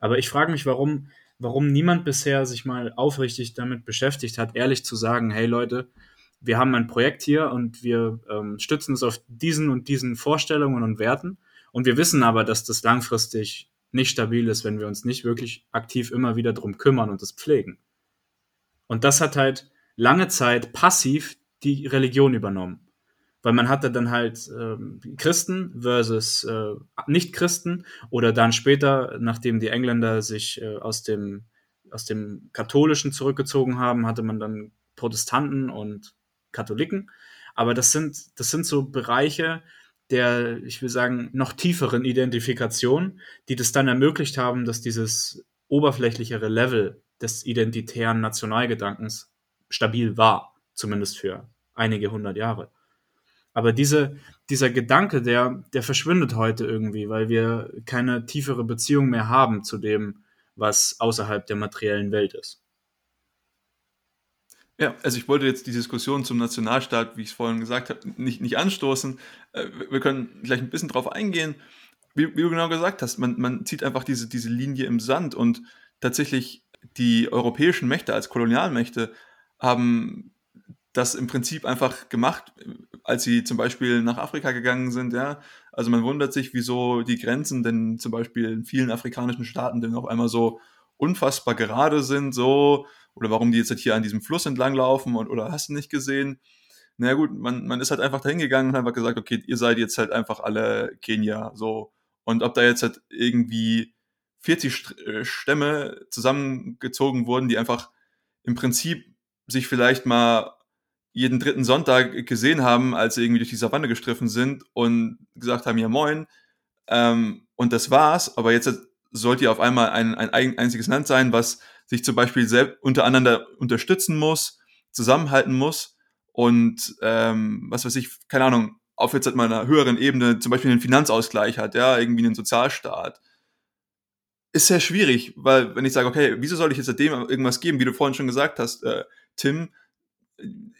Aber ich frage mich, warum, warum niemand bisher sich mal aufrichtig damit beschäftigt hat, ehrlich zu sagen, hey Leute, wir haben ein Projekt hier und wir ähm, stützen es auf diesen und diesen Vorstellungen und Werten. Und wir wissen aber, dass das langfristig nicht stabil ist, wenn wir uns nicht wirklich aktiv immer wieder drum kümmern und es pflegen. Und das hat halt lange Zeit passiv die Religion übernommen. Weil man hatte dann halt ähm, Christen versus äh, Nicht-Christen oder dann später, nachdem die Engländer sich äh, aus, dem, aus dem Katholischen zurückgezogen haben, hatte man dann Protestanten und Katholiken. Aber das sind, das sind so Bereiche der, ich will sagen, noch tieferen Identifikation, die das dann ermöglicht haben, dass dieses oberflächlichere Level des identitären Nationalgedankens stabil war, zumindest für einige hundert Jahre. Aber diese, dieser Gedanke, der, der verschwindet heute irgendwie, weil wir keine tiefere Beziehung mehr haben zu dem, was außerhalb der materiellen Welt ist. Ja, also ich wollte jetzt die Diskussion zum Nationalstaat, wie ich es vorhin gesagt habe, nicht, nicht anstoßen. Äh, wir können gleich ein bisschen drauf eingehen. Wie, wie, du genau gesagt hast, man, man zieht einfach diese, diese Linie im Sand und tatsächlich die europäischen Mächte als Kolonialmächte haben das im Prinzip einfach gemacht, als sie zum Beispiel nach Afrika gegangen sind, ja. Also man wundert sich, wieso die Grenzen denn zum Beispiel in vielen afrikanischen Staaten denn auf einmal so unfassbar gerade sind, so, oder warum die jetzt halt hier an diesem Fluss entlang laufen und, oder hast du nicht gesehen? Na naja, gut, man, man ist halt einfach dahin gegangen und hat einfach gesagt, okay, ihr seid jetzt halt einfach alle Kenia, so. Und ob da jetzt halt irgendwie 40 äh, Stämme zusammengezogen wurden, die einfach im Prinzip sich vielleicht mal jeden dritten Sonntag gesehen haben, als sie irgendwie durch die Savanne gestriffen sind und gesagt haben, ja moin, ähm, und das war's, aber jetzt sollt ihr auf einmal ein, ein einziges Land sein, was sich zum Beispiel selbst untereinander unterstützen muss, zusammenhalten muss und ähm, was weiß ich, keine Ahnung, auf jetzt halt mal einer höheren Ebene zum Beispiel einen Finanzausgleich hat, ja, irgendwie einen Sozialstaat. Ist sehr schwierig, weil wenn ich sage, okay, wieso soll ich jetzt dem irgendwas geben, wie du vorhin schon gesagt hast, äh, Tim,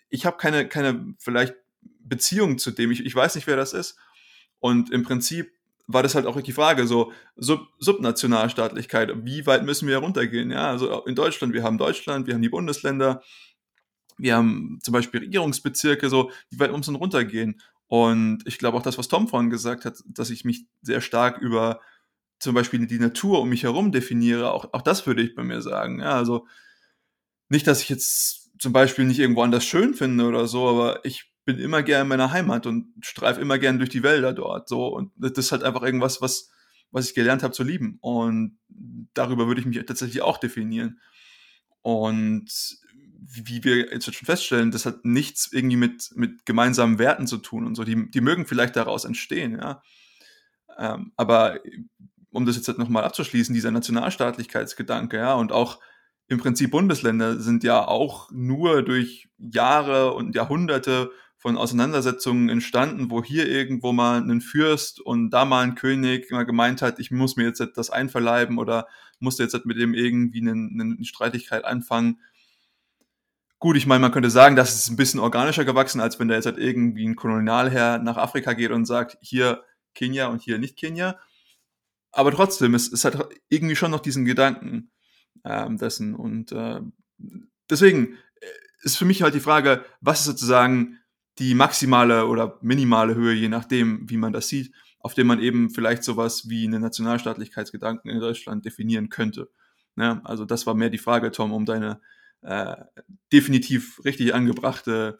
ich habe keine, keine vielleicht Beziehung zu dem, ich, ich weiß nicht, wer das ist. Und im Prinzip war das halt auch die Frage, so Sub Subnationalstaatlichkeit, wie weit müssen wir runtergehen? Ja, also in Deutschland, wir haben Deutschland, wir haben die Bundesländer, wir haben zum Beispiel Regierungsbezirke, so, wie weit muss man runtergehen? Und ich glaube auch das, was Tom vorhin gesagt hat, dass ich mich sehr stark über zum Beispiel die Natur um mich herum definiere, auch, auch das würde ich bei mir sagen. Ja, also nicht, dass ich jetzt zum Beispiel nicht irgendwo anders schön finde oder so, aber ich bin immer gern in meiner Heimat und streife immer gern durch die Wälder dort. So und das ist halt einfach irgendwas, was was ich gelernt habe zu lieben. Und darüber würde ich mich tatsächlich auch definieren. Und wie wir jetzt schon feststellen, das hat nichts irgendwie mit, mit gemeinsamen Werten zu tun und so. Die, die mögen vielleicht daraus entstehen, ja. Ähm, aber um das jetzt halt nochmal abzuschließen, dieser Nationalstaatlichkeitsgedanke, ja, und auch im Prinzip Bundesländer sind ja auch nur durch Jahre und Jahrhunderte von Auseinandersetzungen entstanden, wo hier irgendwo mal ein Fürst und da mal ein König mal gemeint hat, ich muss mir jetzt das einverleiben oder musste jetzt mit dem irgendwie eine, eine Streitigkeit anfangen. Gut, ich meine, man könnte sagen, das ist ein bisschen organischer gewachsen, als wenn da jetzt halt irgendwie ein Kolonialherr nach Afrika geht und sagt, hier Kenia und hier nicht Kenia. Aber trotzdem, es, es hat irgendwie schon noch diesen Gedanken ähm, dessen. Und äh, deswegen äh, ist für mich halt die Frage, was ist sozusagen die maximale oder minimale Höhe, je nachdem, wie man das sieht, auf dem man eben vielleicht sowas wie eine Nationalstaatlichkeitsgedanken in Deutschland definieren könnte. Ja, also das war mehr die Frage, Tom, um deine äh, definitiv richtig angebrachte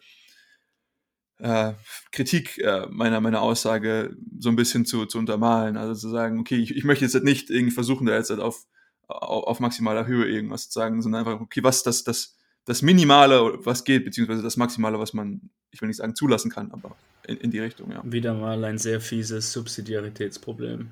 äh, Kritik äh, meiner, meiner Aussage so ein bisschen zu, zu untermalen. Also zu sagen, okay, ich, ich möchte jetzt nicht irgendwie versuchen, da jetzt halt auf, auf, auf maximaler Höhe irgendwas zu sagen, sondern einfach, okay, was ist das, das, das Minimale, was geht, beziehungsweise das Maximale, was man, ich will nicht sagen zulassen kann, aber in, in die Richtung, ja. Wieder mal ein sehr fieses Subsidiaritätsproblem.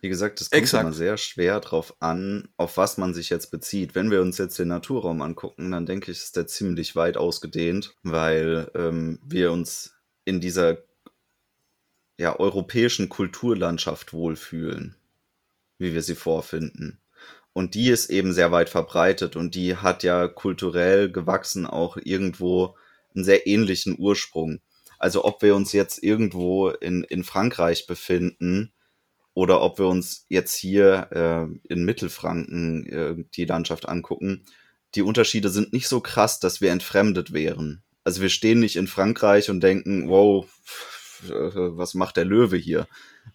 Wie gesagt, es kommt Exakt. immer sehr schwer drauf an, auf was man sich jetzt bezieht. Wenn wir uns jetzt den Naturraum angucken, dann denke ich, ist der ziemlich weit ausgedehnt, weil ähm, wir uns in dieser ja, europäischen Kulturlandschaft wohlfühlen, wie wir sie vorfinden. Und die ist eben sehr weit verbreitet und die hat ja kulturell gewachsen auch irgendwo einen sehr ähnlichen Ursprung. Also ob wir uns jetzt irgendwo in, in Frankreich befinden oder ob wir uns jetzt hier äh, in Mittelfranken äh, die Landschaft angucken, die Unterschiede sind nicht so krass, dass wir entfremdet wären. Also wir stehen nicht in Frankreich und denken, wow, was macht der Löwe hier?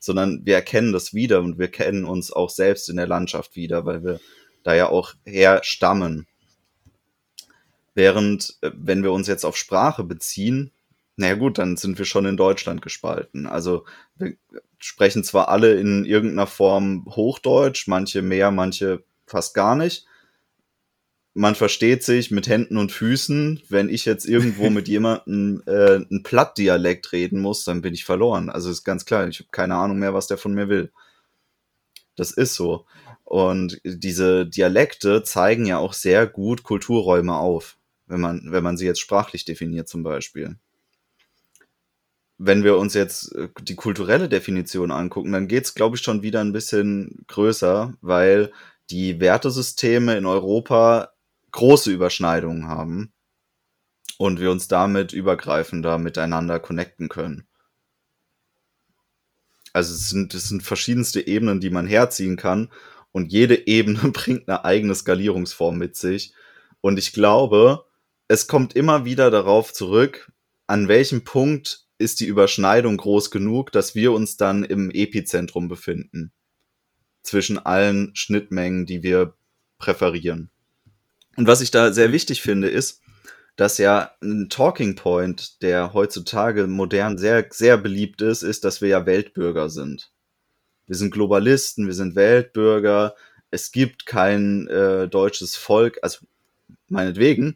Sondern wir erkennen das wieder und wir kennen uns auch selbst in der Landschaft wieder, weil wir da ja auch herstammen. Während, äh, wenn wir uns jetzt auf Sprache beziehen, naja gut, dann sind wir schon in Deutschland gespalten. Also wir sprechen zwar alle in irgendeiner Form Hochdeutsch, manche mehr, manche fast gar nicht man versteht sich mit Händen und Füßen. Wenn ich jetzt irgendwo mit jemandem äh, ein Plattdialekt reden muss, dann bin ich verloren. Also ist ganz klar, ich habe keine Ahnung mehr, was der von mir will. Das ist so. Und diese Dialekte zeigen ja auch sehr gut Kulturräume auf, wenn man, wenn man sie jetzt sprachlich definiert zum Beispiel. Wenn wir uns jetzt äh, die kulturelle Definition angucken, dann geht's, glaube ich, schon wieder ein bisschen größer, weil die Wertesysteme in Europa große Überschneidungen haben und wir uns damit übergreifender miteinander connecten können. Also es sind, es sind verschiedenste Ebenen, die man herziehen kann und jede Ebene bringt eine eigene Skalierungsform mit sich. Und ich glaube, es kommt immer wieder darauf zurück, an welchem Punkt ist die Überschneidung groß genug, dass wir uns dann im Epizentrum befinden. Zwischen allen Schnittmengen, die wir präferieren. Und was ich da sehr wichtig finde, ist, dass ja ein Talking Point, der heutzutage modern sehr, sehr beliebt ist, ist, dass wir ja Weltbürger sind. Wir sind Globalisten, wir sind Weltbürger. Es gibt kein äh, deutsches Volk, also meinetwegen,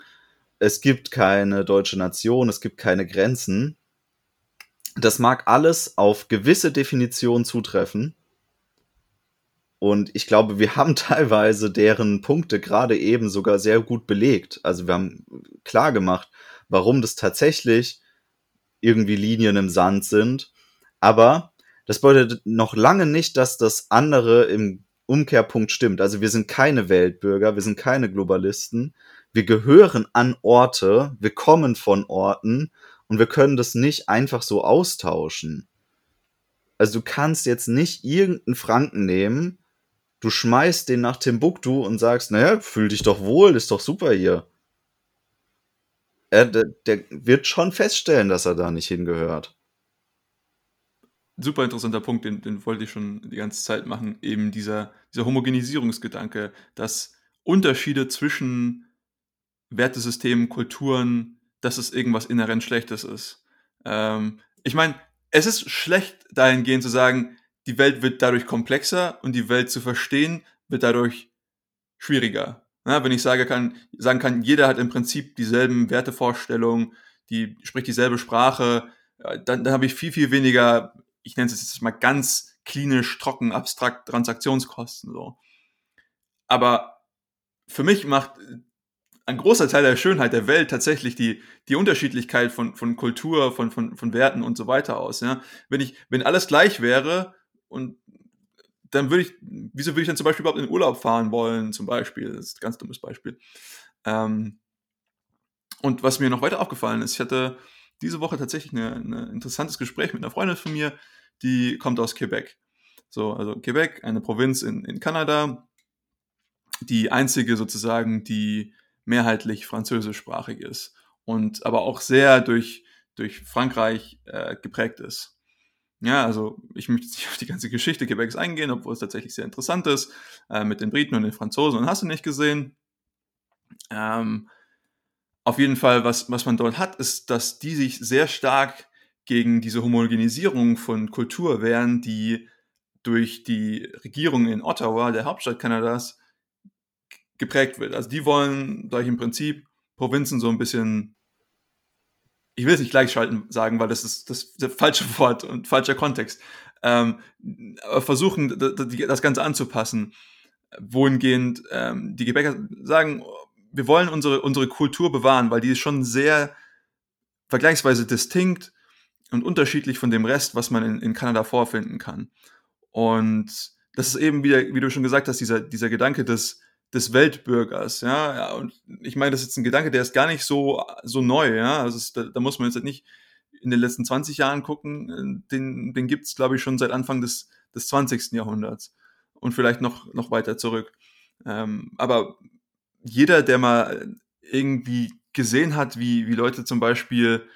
es gibt keine deutsche Nation, es gibt keine Grenzen. Das mag alles auf gewisse Definitionen zutreffen, und ich glaube, wir haben teilweise deren Punkte gerade eben sogar sehr gut belegt. Also wir haben klar gemacht, warum das tatsächlich irgendwie Linien im Sand sind. Aber das bedeutet noch lange nicht, dass das andere im Umkehrpunkt stimmt. Also wir sind keine Weltbürger, wir sind keine Globalisten. Wir gehören an Orte, wir kommen von Orten und wir können das nicht einfach so austauschen. Also du kannst jetzt nicht irgendeinen Franken nehmen du schmeißt den nach Timbuktu und sagst, naja, fühl dich doch wohl, ist doch super hier. Er, der, der wird schon feststellen, dass er da nicht hingehört. Super interessanter Punkt, den, den wollte ich schon die ganze Zeit machen. Eben dieser, dieser Homogenisierungsgedanke, dass Unterschiede zwischen Wertesystemen, Kulturen, dass es irgendwas inhärent Schlechtes ist. Ähm, ich meine, es ist schlecht dahingehend zu sagen, die Welt wird dadurch komplexer und die Welt zu verstehen wird dadurch schwieriger. Ja, wenn ich sage kann, sagen kann, jeder hat im Prinzip dieselben Wertevorstellungen, die spricht dieselbe Sprache, dann, dann habe ich viel, viel weniger, ich nenne es jetzt mal ganz klinisch, trocken, abstrakt Transaktionskosten. So. Aber für mich macht ein großer Teil der Schönheit der Welt tatsächlich die, die Unterschiedlichkeit von, von Kultur, von, von, von Werten und so weiter aus. Ja? Wenn, ich, wenn alles gleich wäre und dann würde ich, wieso würde ich dann zum Beispiel überhaupt in den Urlaub fahren wollen, zum Beispiel? Das ist ein ganz dummes Beispiel. Ähm, und was mir noch weiter aufgefallen ist, ich hatte diese Woche tatsächlich ein interessantes Gespräch mit einer Freundin von mir, die kommt aus Quebec. So, also Quebec, eine Provinz in, in Kanada, die einzige sozusagen, die mehrheitlich französischsprachig ist und aber auch sehr durch, durch Frankreich äh, geprägt ist. Ja, also ich möchte nicht auf die ganze Geschichte Quebecs eingehen, obwohl es tatsächlich sehr interessant ist, äh, mit den Briten und den Franzosen und hast du nicht gesehen. Ähm, auf jeden Fall, was, was man dort hat, ist, dass die sich sehr stark gegen diese Homogenisierung von Kultur wehren, die durch die Regierung in Ottawa, der Hauptstadt Kanadas, geprägt wird. Also die wollen, ich im Prinzip, Provinzen so ein bisschen, ich will es nicht gleichschalten sagen, weil das ist das, das falsche Wort und falscher Kontext, ähm, aber versuchen, das Ganze anzupassen. Wohingehend ähm, die Quebecer sagen, wir wollen unsere, unsere Kultur bewahren, weil die ist schon sehr vergleichsweise distinkt und unterschiedlich von dem Rest, was man in, in Kanada vorfinden kann. Und das ist eben wieder, wie du schon gesagt hast, dieser, dieser Gedanke des, des Weltbürgers, ja, ja, und ich meine, das ist jetzt ein Gedanke, der ist gar nicht so, so neu, ja, also es, da, da, muss man jetzt nicht in den letzten 20 Jahren gucken, den, den gibt's glaube ich, schon seit Anfang des, des 20. Jahrhunderts und vielleicht noch, noch weiter zurück. Ähm, aber jeder, der mal irgendwie gesehen hat, wie, wie Leute zum Beispiel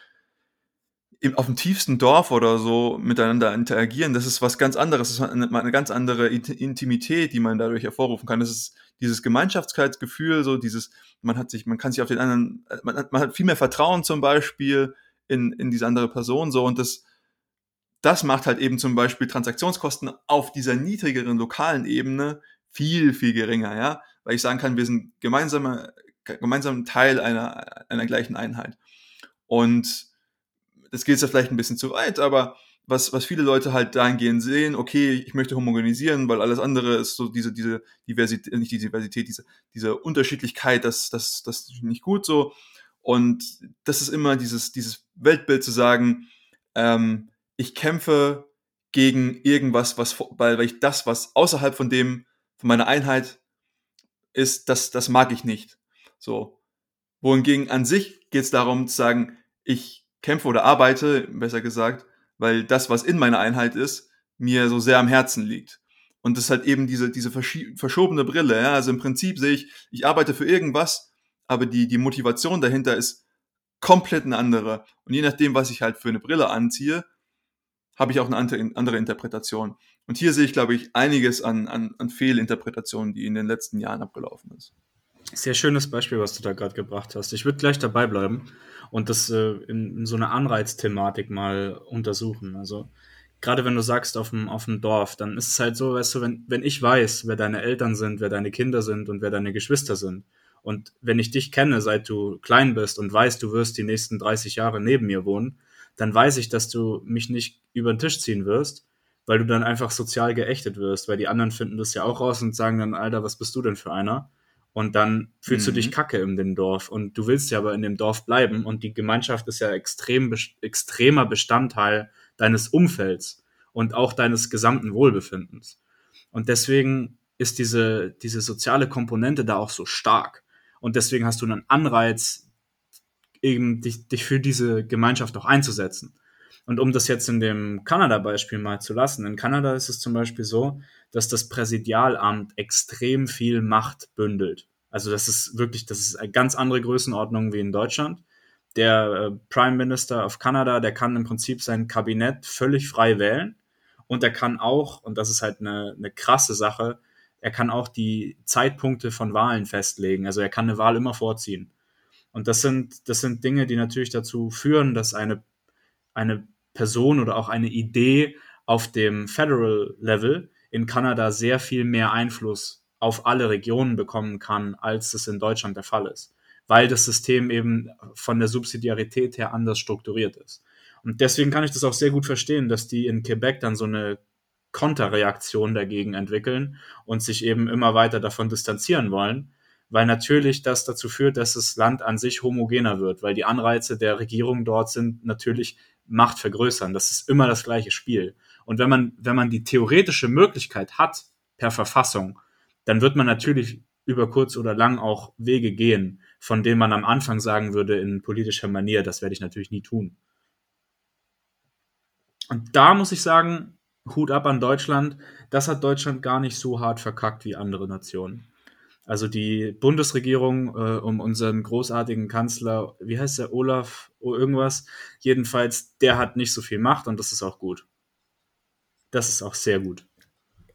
im, auf dem tiefsten Dorf oder so miteinander interagieren, das ist was ganz anderes. Das ist eine, eine ganz andere Intimität, die man dadurch hervorrufen kann. Das ist dieses Gemeinschaftsgefühl, so dieses, man hat sich, man kann sich auf den anderen, man hat, man hat viel mehr Vertrauen zum Beispiel in, in diese andere Person, so, und das, das macht halt eben zum Beispiel Transaktionskosten auf dieser niedrigeren lokalen Ebene viel, viel geringer, ja weil ich sagen kann, wir sind gemeinsame, gemeinsam Teil einer, einer gleichen Einheit. Und das geht jetzt vielleicht ein bisschen zu weit, aber was, was viele Leute halt dahingehend sehen, okay, ich möchte homogenisieren, weil alles andere ist so diese, diese Diversität, nicht die Diversität, diese, diese Unterschiedlichkeit, das, das, das ist nicht gut so. Und das ist immer dieses, dieses Weltbild zu sagen, ähm, ich kämpfe gegen irgendwas, was, weil, weil ich das, was außerhalb von dem, von meiner Einheit ist, das, das mag ich nicht. So. Wohingegen an sich geht es darum zu sagen, ich kämpfe oder arbeite, besser gesagt, weil das, was in meiner Einheit ist, mir so sehr am Herzen liegt. Und das ist halt eben diese, diese verschobene Brille. Ja? Also im Prinzip sehe ich, ich arbeite für irgendwas, aber die, die Motivation dahinter ist komplett eine andere. Und je nachdem, was ich halt für eine Brille anziehe, habe ich auch eine andere, Interpretation. Und hier sehe ich, glaube ich, einiges an, an, an Fehlinterpretationen, die in den letzten Jahren abgelaufen ist. Sehr schönes Beispiel, was du da gerade gebracht hast. Ich würde gleich dabei bleiben und das äh, in, in, so einer Anreizthematik mal untersuchen. Also gerade wenn du sagst auf dem, auf dem Dorf, dann ist es halt so, weißt du, wenn, wenn ich weiß, wer deine Eltern sind, wer deine Kinder sind und wer deine Geschwister sind, und wenn ich dich kenne, seit du klein bist und weißt, du wirst die nächsten 30 Jahre neben mir wohnen, dann weiß ich, dass du mich nicht über den Tisch ziehen wirst, weil du dann einfach sozial geächtet wirst, weil die anderen finden das ja auch raus und sagen dann, Alter, was bist du denn für einer? Und dann fühlst mhm. du dich kacke in dem Dorf und du willst ja aber in dem Dorf bleiben und die Gemeinschaft ist ja extrem, extremer Bestandteil deines Umfelds und auch deines gesamten Wohlbefindens. Und deswegen ist diese, diese soziale Komponente da auch so stark. Und deswegen hast du einen Anreiz, eben dich, dich für diese Gemeinschaft auch einzusetzen. Und um das jetzt in dem Kanada-Beispiel mal zu lassen, in Kanada ist es zum Beispiel so, dass das Präsidialamt extrem viel Macht bündelt. Also das ist wirklich, das ist eine ganz andere Größenordnung wie in Deutschland. Der äh, Prime Minister of Canada, der kann im Prinzip sein Kabinett völlig frei wählen und er kann auch, und das ist halt eine, eine krasse Sache, er kann auch die Zeitpunkte von Wahlen festlegen. Also er kann eine Wahl immer vorziehen. Und das sind, das sind Dinge, die natürlich dazu führen, dass eine, eine Person oder auch eine Idee auf dem Federal Level in Kanada sehr viel mehr Einfluss auf alle Regionen bekommen kann, als es in Deutschland der Fall ist, weil das System eben von der Subsidiarität her anders strukturiert ist. Und deswegen kann ich das auch sehr gut verstehen, dass die in Quebec dann so eine Konterreaktion dagegen entwickeln und sich eben immer weiter davon distanzieren wollen, weil natürlich das dazu führt, dass das Land an sich homogener wird, weil die Anreize der Regierung dort sind natürlich Macht vergrößern. Das ist immer das gleiche Spiel. Und wenn man, wenn man die theoretische Möglichkeit hat, per Verfassung, dann wird man natürlich über kurz oder lang auch Wege gehen, von denen man am Anfang sagen würde in politischer Manier, das werde ich natürlich nie tun. Und da muss ich sagen, Hut ab an Deutschland. Das hat Deutschland gar nicht so hart verkackt wie andere Nationen. Also die Bundesregierung äh, um unseren großartigen Kanzler, wie heißt der, Olaf, irgendwas, jedenfalls, der hat nicht so viel Macht und das ist auch gut. Das ist auch sehr gut.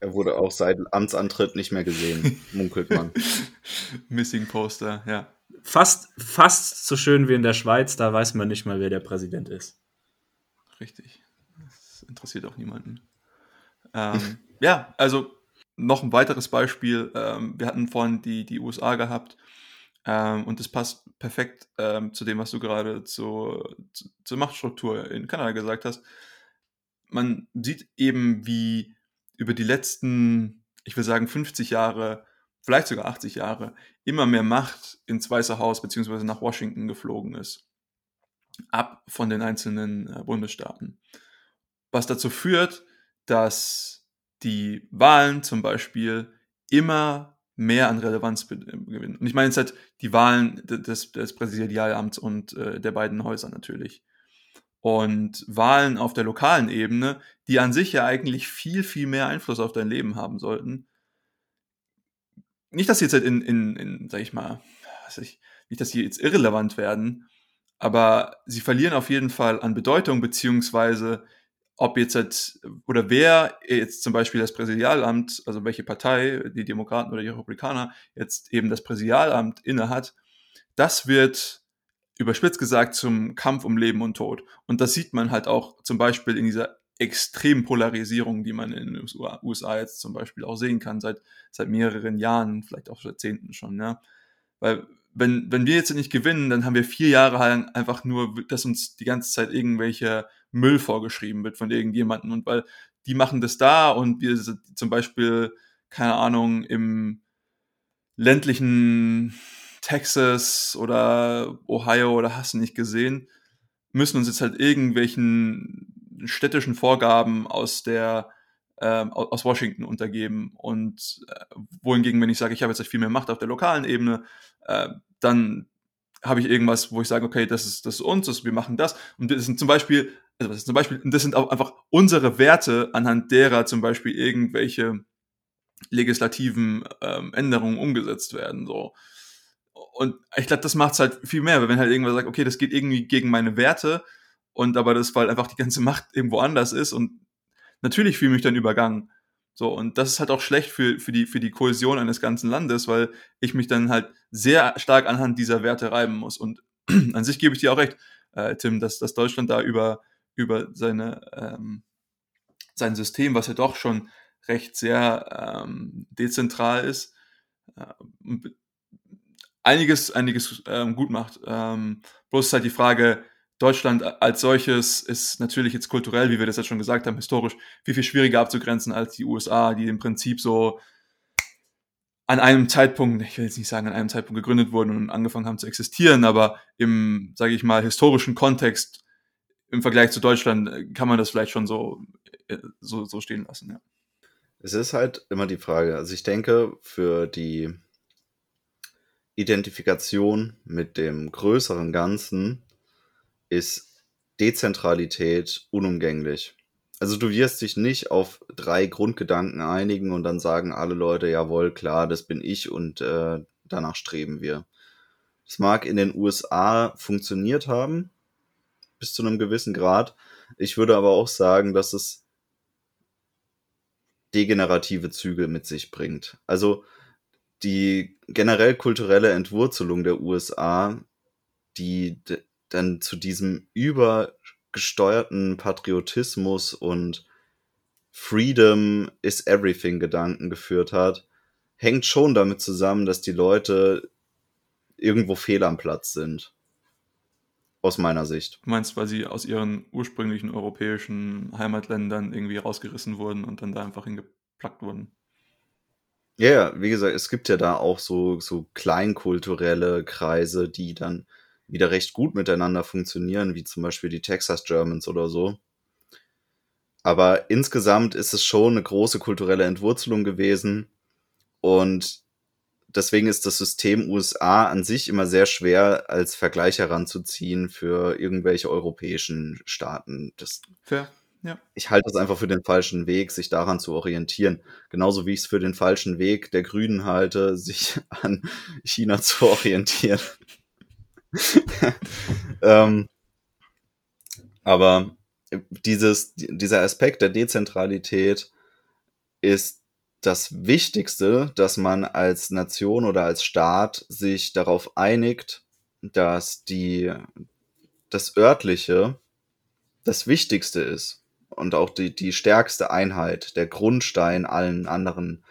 Er wurde auch seit Amtsantritt nicht mehr gesehen, munkelt man. Missing Poster, ja. Fast, fast so schön wie in der Schweiz, da weiß man nicht mal, wer der Präsident ist. Richtig. Das interessiert auch niemanden. Ähm, ja, also noch ein weiteres Beispiel. Ähm, wir hatten vorhin die, die USA gehabt. Ähm, und das passt perfekt ähm, zu dem, was du gerade zu, zu, zur Machtstruktur in Kanada gesagt hast. Man sieht eben, wie über die letzten, ich will sagen, 50 Jahre, vielleicht sogar 80 Jahre, immer mehr Macht ins Weiße Haus bzw. nach Washington geflogen ist. Ab von den einzelnen äh, Bundesstaaten. Was dazu führt, dass die Wahlen zum Beispiel immer mehr an Relevanz gewinnen. Und ich meine jetzt halt die Wahlen des, des Präsidialamts und äh, der beiden Häuser natürlich. Und Wahlen auf der lokalen Ebene, die an sich ja eigentlich viel, viel mehr Einfluss auf dein Leben haben sollten. Nicht, dass sie jetzt halt in, in, in sag ich mal, ich, nicht, dass sie jetzt irrelevant werden, aber sie verlieren auf jeden Fall an Bedeutung, beziehungsweise ob jetzt halt, oder wer jetzt zum Beispiel das Präsidialamt, also welche Partei, die Demokraten oder die Republikaner, jetzt eben das Präsidialamt innehat, das wird überspitzt gesagt zum Kampf um Leben und Tod. Und das sieht man halt auch zum Beispiel in dieser extremen Polarisierung, die man in den USA jetzt zum Beispiel auch sehen kann, seit, seit mehreren Jahren, vielleicht auch Jahrzehnten schon, ja. Weil wenn, wenn wir jetzt nicht gewinnen, dann haben wir vier Jahre lang einfach nur, dass uns die ganze Zeit irgendwelche Müll vorgeschrieben wird von irgendjemanden und weil die machen das da und wir zum Beispiel, keine Ahnung, im ländlichen Texas oder Ohio oder hast du nicht gesehen, müssen uns jetzt halt irgendwelchen städtischen Vorgaben aus der ähm, aus Washington untergeben. Und äh, wohingegen, wenn ich sage, ich habe jetzt viel mehr Macht auf der lokalen Ebene, äh, dann habe ich irgendwas, wo ich sage, okay, das ist, das ist uns, das, wir machen das. Und das sind zum Beispiel, also das ist zum Beispiel, das sind auch einfach unsere Werte, anhand derer zum Beispiel irgendwelche legislativen ähm, Änderungen umgesetzt werden. So. Und ich glaube, das macht es halt viel mehr, weil wenn halt irgendwer sagt, okay, das geht irgendwie gegen meine Werte und aber das, weil einfach die ganze Macht irgendwo anders ist und natürlich fühle ich mich dann übergangen. So, und das ist halt auch schlecht für, für, die, für die Kohäsion eines ganzen Landes, weil ich mich dann halt sehr stark anhand dieser Werte reiben muss. Und an sich gebe ich dir auch recht, äh, Tim, dass, dass Deutschland da über, über seine, ähm, sein System, was ja doch schon recht sehr ähm, dezentral ist, äh, einiges, einiges ähm, gut macht. Ähm, bloß ist halt die Frage, Deutschland als solches ist natürlich jetzt kulturell, wie wir das jetzt schon gesagt haben, historisch viel, viel schwieriger abzugrenzen als die USA, die im Prinzip so an einem Zeitpunkt, ich will jetzt nicht sagen an einem Zeitpunkt gegründet wurden und angefangen haben zu existieren, aber im, sage ich mal, historischen Kontext im Vergleich zu Deutschland äh, kann man das vielleicht schon so, äh, so, so stehen lassen, ja. Es ist halt immer die Frage. Also ich denke, für die Identifikation mit dem größeren Ganzen ist Dezentralität unumgänglich. Also du wirst dich nicht auf drei Grundgedanken einigen und dann sagen alle Leute, jawohl, klar, das bin ich und äh, danach streben wir. Das mag in den USA funktioniert haben, bis zu einem gewissen Grad. Ich würde aber auch sagen, dass es degenerative Züge mit sich bringt. Also die generell kulturelle Entwurzelung der USA, die dann zu diesem übergesteuerten Patriotismus und Freedom is everything Gedanken geführt hat, hängt schon damit zusammen, dass die Leute irgendwo fehl am Platz sind. Aus meiner Sicht. Du meinst, weil sie aus ihren ursprünglichen europäischen Heimatländern irgendwie rausgerissen wurden und dann da einfach hingeplackt wurden? Ja, ja, wie gesagt, es gibt ja da auch so, so kleinkulturelle Kreise, die dann wieder recht gut miteinander funktionieren, wie zum Beispiel die Texas Germans oder so. Aber insgesamt ist es schon eine große kulturelle Entwurzelung gewesen. Und deswegen ist das System USA an sich immer sehr schwer als Vergleich heranzuziehen für irgendwelche europäischen Staaten. Das, Fair. Ja. Ich halte es einfach für den falschen Weg, sich daran zu orientieren. Genauso wie ich es für den falschen Weg der Grünen halte, sich an China zu orientieren. ähm, aber dieses, dieser Aspekt der Dezentralität ist das Wichtigste, dass man als Nation oder als Staat sich darauf einigt, dass die, das örtliche das Wichtigste ist und auch die, die stärkste Einheit, der Grundstein allen anderen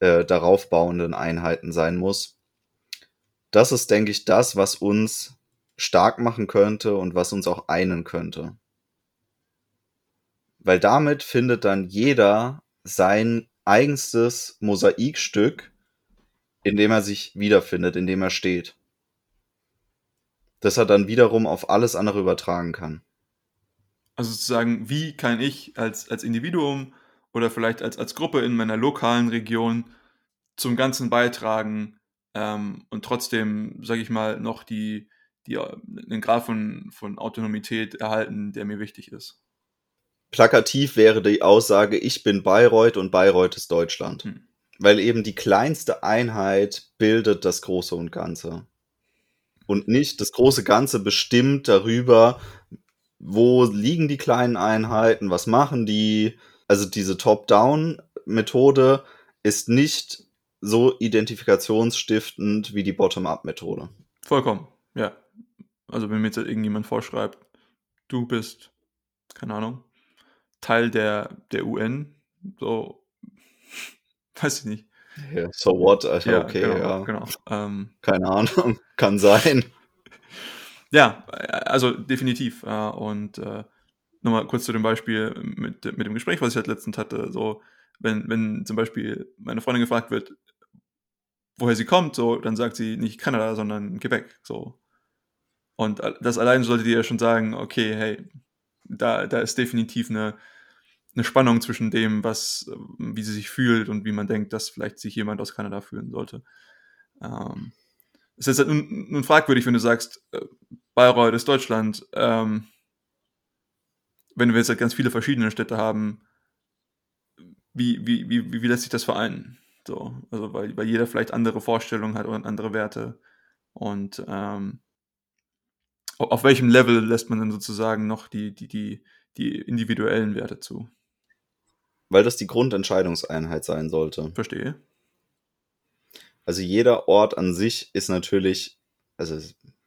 äh, darauf bauenden Einheiten sein muss. Das ist, denke ich, das, was uns stark machen könnte und was uns auch einen könnte. Weil damit findet dann jeder sein eigenstes Mosaikstück, in dem er sich wiederfindet, in dem er steht. Das er dann wiederum auf alles andere übertragen kann. Also sozusagen, wie kann ich als, als Individuum oder vielleicht als, als Gruppe in meiner lokalen Region zum Ganzen beitragen ähm, und trotzdem, sage ich mal, noch die, die, den Grad von, von Autonomität erhalten, der mir wichtig ist. Plakativ wäre die Aussage, ich bin Bayreuth und Bayreuth ist Deutschland. Hm. Weil eben die kleinste Einheit bildet das Große und Ganze. Und nicht das große Ganze bestimmt darüber, wo liegen die kleinen Einheiten, was machen die. Also diese Top-Down-Methode ist nicht so identifikationsstiftend wie die Bottom-Up-Methode. Vollkommen, ja. Also wenn mir jetzt irgendjemand vorschreibt, du bist, keine Ahnung, Teil der, der UN, so, weiß ich nicht. Ja, so what? Also, ja, okay, genau, ja. Genau. Ähm, Keine Ahnung, kann sein. Ja, also definitiv. und äh, nochmal kurz zu dem Beispiel mit, mit dem Gespräch, was ich halt letztens hatte. So, wenn, wenn zum Beispiel meine Freundin gefragt wird, woher sie kommt, so, dann sagt sie nicht Kanada, sondern Quebec. So. Und das allein sollte dir ja schon sagen, okay, hey, da, da ist definitiv eine, eine Spannung zwischen dem, was, wie sie sich fühlt und wie man denkt, dass vielleicht sich jemand aus Kanada fühlen sollte. Ähm, es ist halt nun, nun, fragwürdig, wenn du sagst, äh, Bayreuth ist Deutschland, ähm, wenn wir jetzt halt ganz viele verschiedene Städte haben, wie, wie, wie, wie lässt sich das vereinen? So, also weil, weil jeder vielleicht andere Vorstellungen hat oder andere Werte. Und ähm, auf welchem Level lässt man dann sozusagen noch die, die, die, die individuellen Werte zu? Weil das die Grundentscheidungseinheit sein sollte. Verstehe. Also jeder Ort an sich ist natürlich, also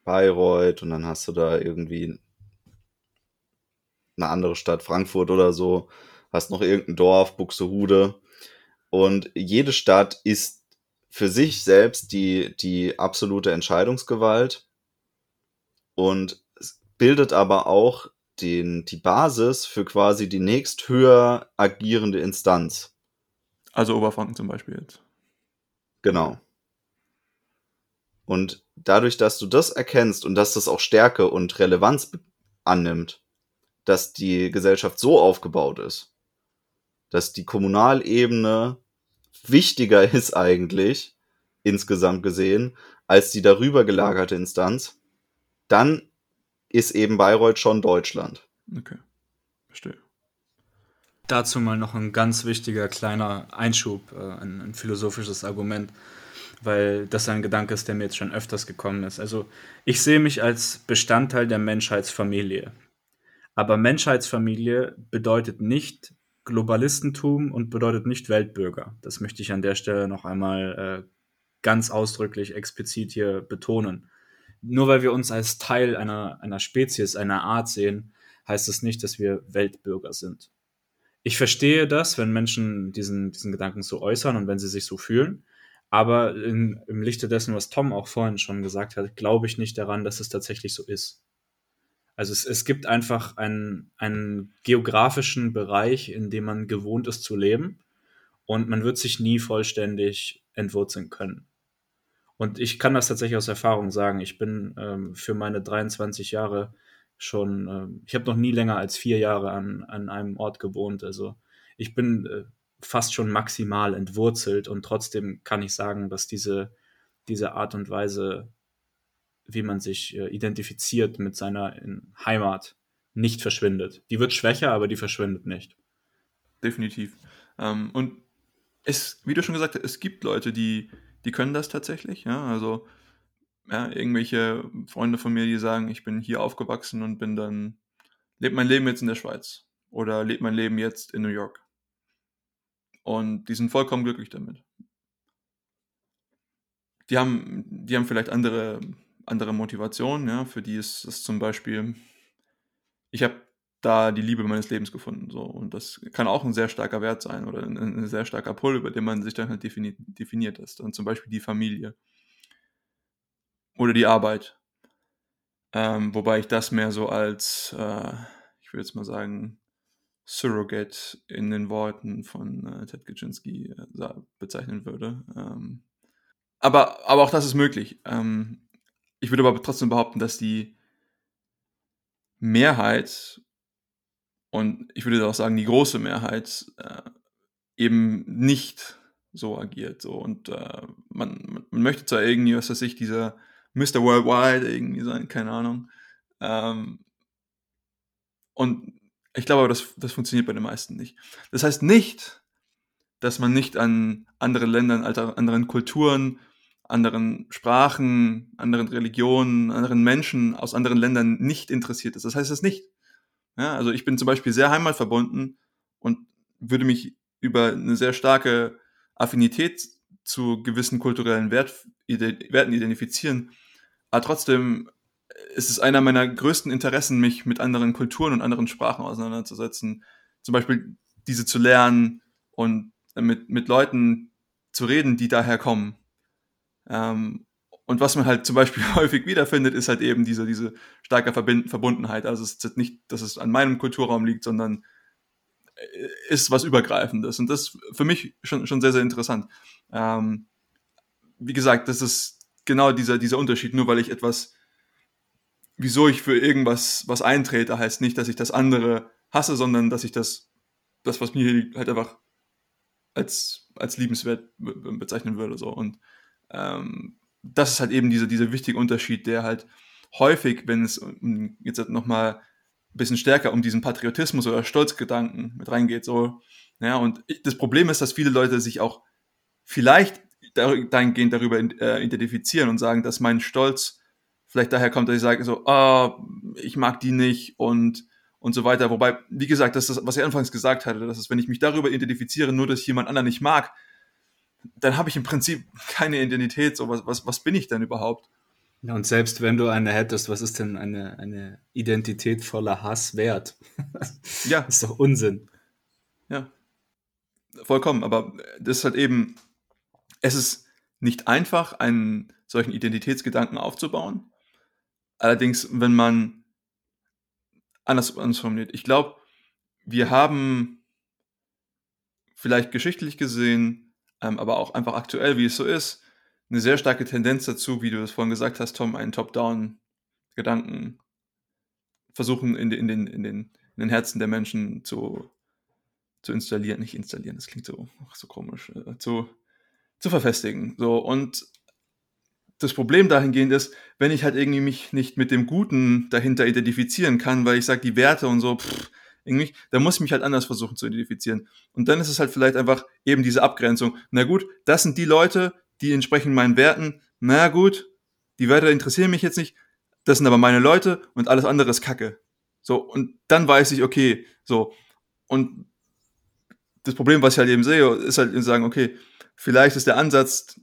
Bayreuth und dann hast du da irgendwie eine andere Stadt, Frankfurt oder so, hast noch irgendein Dorf, Buxtehude. Und jede Stadt ist für sich selbst die, die absolute Entscheidungsgewalt und bildet aber auch den, die Basis für quasi die nächsthöher agierende Instanz. Also Oberfranken zum Beispiel jetzt. Genau. Und dadurch, dass du das erkennst und dass das auch Stärke und Relevanz annimmt, dass die Gesellschaft so aufgebaut ist, dass die Kommunalebene wichtiger ist eigentlich, insgesamt gesehen, als die darüber gelagerte Instanz, dann ist eben Bayreuth schon Deutschland. Okay, verstehe. Dazu mal noch ein ganz wichtiger kleiner Einschub, äh, ein, ein, philosophisches Argument, weil das ein Gedanke ist, der mir jetzt schon öfters gekommen ist. Also ich sehe mich als Bestandteil der Menschheitsfamilie. Aber Menschheitsfamilie bedeutet nicht Globalistentum und bedeutet nicht Weltbürger. Das möchte ich an der Stelle noch einmal äh, ganz ausdrücklich explizit hier betonen. Nur weil wir uns als Teil einer, einer Spezies, einer Art sehen, heißt es das nicht, dass wir Weltbürger sind ich verstehe das, wenn Menschen diesen, diesen Gedanken so äußern und wenn sie sich so fühlen. Aber in, im Lichte dessen, was Tom auch vorhin schon gesagt hat, glaube ich nicht daran, dass es tatsächlich so ist. Also es, es gibt einfach einen, einen geografischen Bereich, in dem man gewohnt ist zu leben und man wird sich nie vollständig entwurzeln können. Und ich kann das tatsächlich aus Erfahrung sagen. Ich bin ähm, für meine 23 Jahre schon, ähm, ich habe noch nie länger als vier Jahre an, an einem Ort gewohnt. Also ich bin äh, fast schon maximal entwurzelt und trotzdem kann ich sagen, dass diese, diese Art und Weise, wie man sich äh, identifiziert mit seiner Heimat, nicht verschwindet. Die wird schwächer, aber die verschwindet nicht. Definitiv. Ähm, und es, wie du schon gesagt hast, es gibt Leute, die, die können das tatsächlich. Ja, also ja, irgendwelche Freunde von mir, die sagen, ich bin hier aufgewachsen und bin dann, lebe mein Leben jetzt in der Schweiz oder lebe mein Leben jetzt in New York. Und die sind vollkommen glücklich damit. Die haben, die haben vielleicht andere, andere Motivationen, ja, für die ist es zum Beispiel, ich habe da die Liebe meines Lebens gefunden. So. Und das kann auch ein sehr starker Wert sein oder ein, ein sehr starker Pull, über den man sich dann halt defini definiert ist. Und zum Beispiel die Familie. Oder die Arbeit. Ähm, wobei ich das mehr so als, äh, ich würde jetzt mal sagen, Surrogate in den Worten von äh, Ted Kaczynski äh, bezeichnen würde. Ähm, aber, aber auch das ist möglich. Ähm, ich würde aber trotzdem behaupten, dass die Mehrheit und ich würde auch sagen, die große Mehrheit äh, eben nicht so agiert. So. Und äh, man, man möchte zwar irgendwie, was weiß ich, dieser Mr. Worldwide irgendwie sein, keine Ahnung. Ähm, und ich glaube, das, das funktioniert bei den meisten nicht. Das heißt nicht, dass man nicht an anderen Ländern, anderen Kulturen, anderen Sprachen, anderen Religionen, anderen Menschen aus anderen Ländern nicht interessiert ist. Das heißt es nicht. Ja, also ich bin zum Beispiel sehr heimatverbunden und würde mich über eine sehr starke Affinität zu gewissen kulturellen Wert, Werten identifizieren. Aber trotzdem ist es einer meiner größten Interessen, mich mit anderen Kulturen und anderen Sprachen auseinanderzusetzen. Zum Beispiel diese zu lernen und mit, mit Leuten zu reden, die daher kommen. Ähm, und was man halt zum Beispiel häufig wiederfindet, ist halt eben diese, diese starke Verbind Verbundenheit. Also es ist nicht, dass es an meinem Kulturraum liegt, sondern äh, ist was Übergreifendes. Und das für mich schon, schon sehr, sehr interessant. Ähm, wie gesagt, das ist genau dieser, dieser Unterschied. Nur weil ich etwas, wieso ich für irgendwas was eintrete, heißt nicht, dass ich das andere hasse, sondern dass ich das, das was mir halt einfach als, als liebenswert bezeichnen würde. So. Und ähm, das ist halt eben dieser, dieser wichtige Unterschied, der halt häufig, wenn es jetzt nochmal ein bisschen stärker um diesen Patriotismus oder Stolzgedanken mit reingeht, so, ja, und das Problem ist, dass viele Leute sich auch vielleicht dahingehend darüber äh, identifizieren und sagen, dass mein Stolz vielleicht daher kommt, dass ich sage so, ah, ich mag die nicht und und so weiter. Wobei, wie gesagt, das ist das, was ich anfangs gesagt hatte, dass es, wenn ich mich darüber identifiziere, nur dass ich jemand anderen nicht mag, dann habe ich im Prinzip keine Identität. So, was, was, was bin ich denn überhaupt? Ja, und selbst wenn du eine hättest, was ist denn eine, eine Identität voller Hass wert? ja. Das ist doch Unsinn. Ja. Vollkommen. Aber das ist halt eben, es ist nicht einfach, einen solchen Identitätsgedanken aufzubauen. Allerdings, wenn man anders, anders formuliert, ich glaube, wir haben vielleicht geschichtlich gesehen ähm, aber auch einfach aktuell, wie es so ist, eine sehr starke Tendenz dazu, wie du es vorhin gesagt hast, Tom, einen Top-Down-Gedanken versuchen in, in, den, in, den, in den Herzen der Menschen zu, zu installieren, nicht installieren, das klingt so, so komisch, äh, zu, zu verfestigen. So, und das Problem dahingehend ist, wenn ich halt irgendwie mich nicht mit dem Guten dahinter identifizieren kann, weil ich sage, die Werte und so, pff, irgendwie, da muss ich mich halt anders versuchen zu identifizieren. Und dann ist es halt vielleicht einfach eben diese Abgrenzung. Na gut, das sind die Leute, die entsprechen meinen Werten. Na gut, die Werte interessieren mich jetzt nicht. Das sind aber meine Leute und alles andere ist Kacke. So, und dann weiß ich, okay, so. Und das Problem, was ich halt eben sehe, ist halt zu sagen, okay, vielleicht ist der Ansatz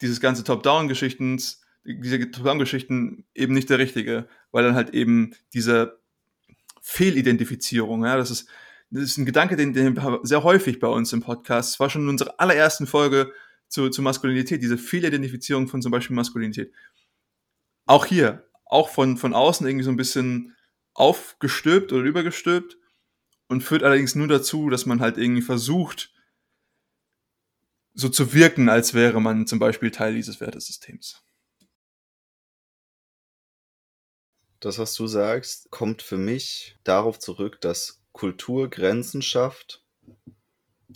dieses ganze Top-Down-Geschichtens, diese Top-Down-Geschichten eben nicht der richtige, weil dann halt eben dieser Fehlidentifizierung. Ja, das ist das ist ein Gedanke, den, den sehr häufig bei uns im Podcast, das war schon in unserer allerersten Folge zu, zu Maskulinität, diese Fehlidentifizierung von zum Beispiel Maskulinität. Auch hier, auch von, von außen irgendwie so ein bisschen aufgestülpt oder übergestülpt und führt allerdings nur dazu, dass man halt irgendwie versucht, so zu wirken, als wäre man zum Beispiel Teil dieses Wertesystems. Das, was du sagst, kommt für mich darauf zurück, dass Kultur Grenzen schafft,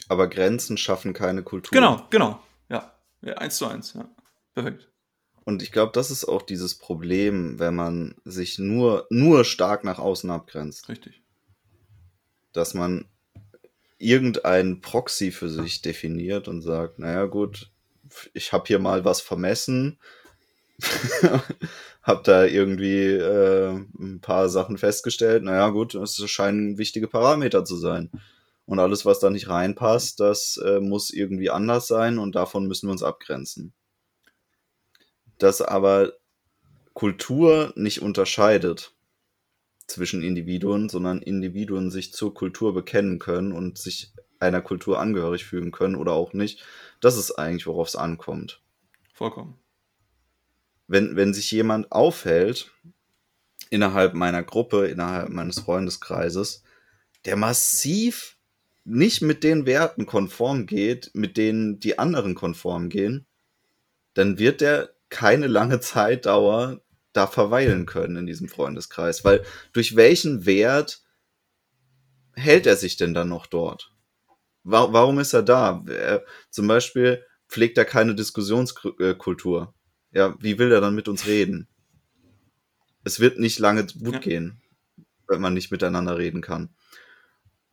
aber Grenzen schaffen keine Kultur. Genau, genau. Ja, ja eins zu eins. Ja. Perfekt. Und ich glaube, das ist auch dieses Problem, wenn man sich nur, nur stark nach außen abgrenzt. Richtig. Dass man irgendein Proxy für sich definiert und sagt, naja gut, ich habe hier mal was vermessen, habe da irgendwie äh, ein paar Sachen festgestellt, naja gut, es scheinen wichtige Parameter zu sein. Und alles, was da nicht reinpasst, das äh, muss irgendwie anders sein und davon müssen wir uns abgrenzen. Dass aber Kultur nicht unterscheidet, zwischen Individuen, sondern Individuen sich zur Kultur bekennen können und sich einer Kultur angehörig fühlen können oder auch nicht. Das ist eigentlich, worauf es ankommt. Vollkommen. Wenn, wenn sich jemand aufhält innerhalb meiner Gruppe, innerhalb meines Freundeskreises, der massiv nicht mit den Werten konform geht, mit denen die anderen konform gehen, dann wird der keine lange Zeitdauer da verweilen können in diesem Freundeskreis. Weil durch welchen Wert hält er sich denn dann noch dort? Warum ist er da? Er, zum Beispiel pflegt er keine Diskussionskultur. Ja, wie will er dann mit uns reden? Es wird nicht lange gut ja. gehen, wenn man nicht miteinander reden kann.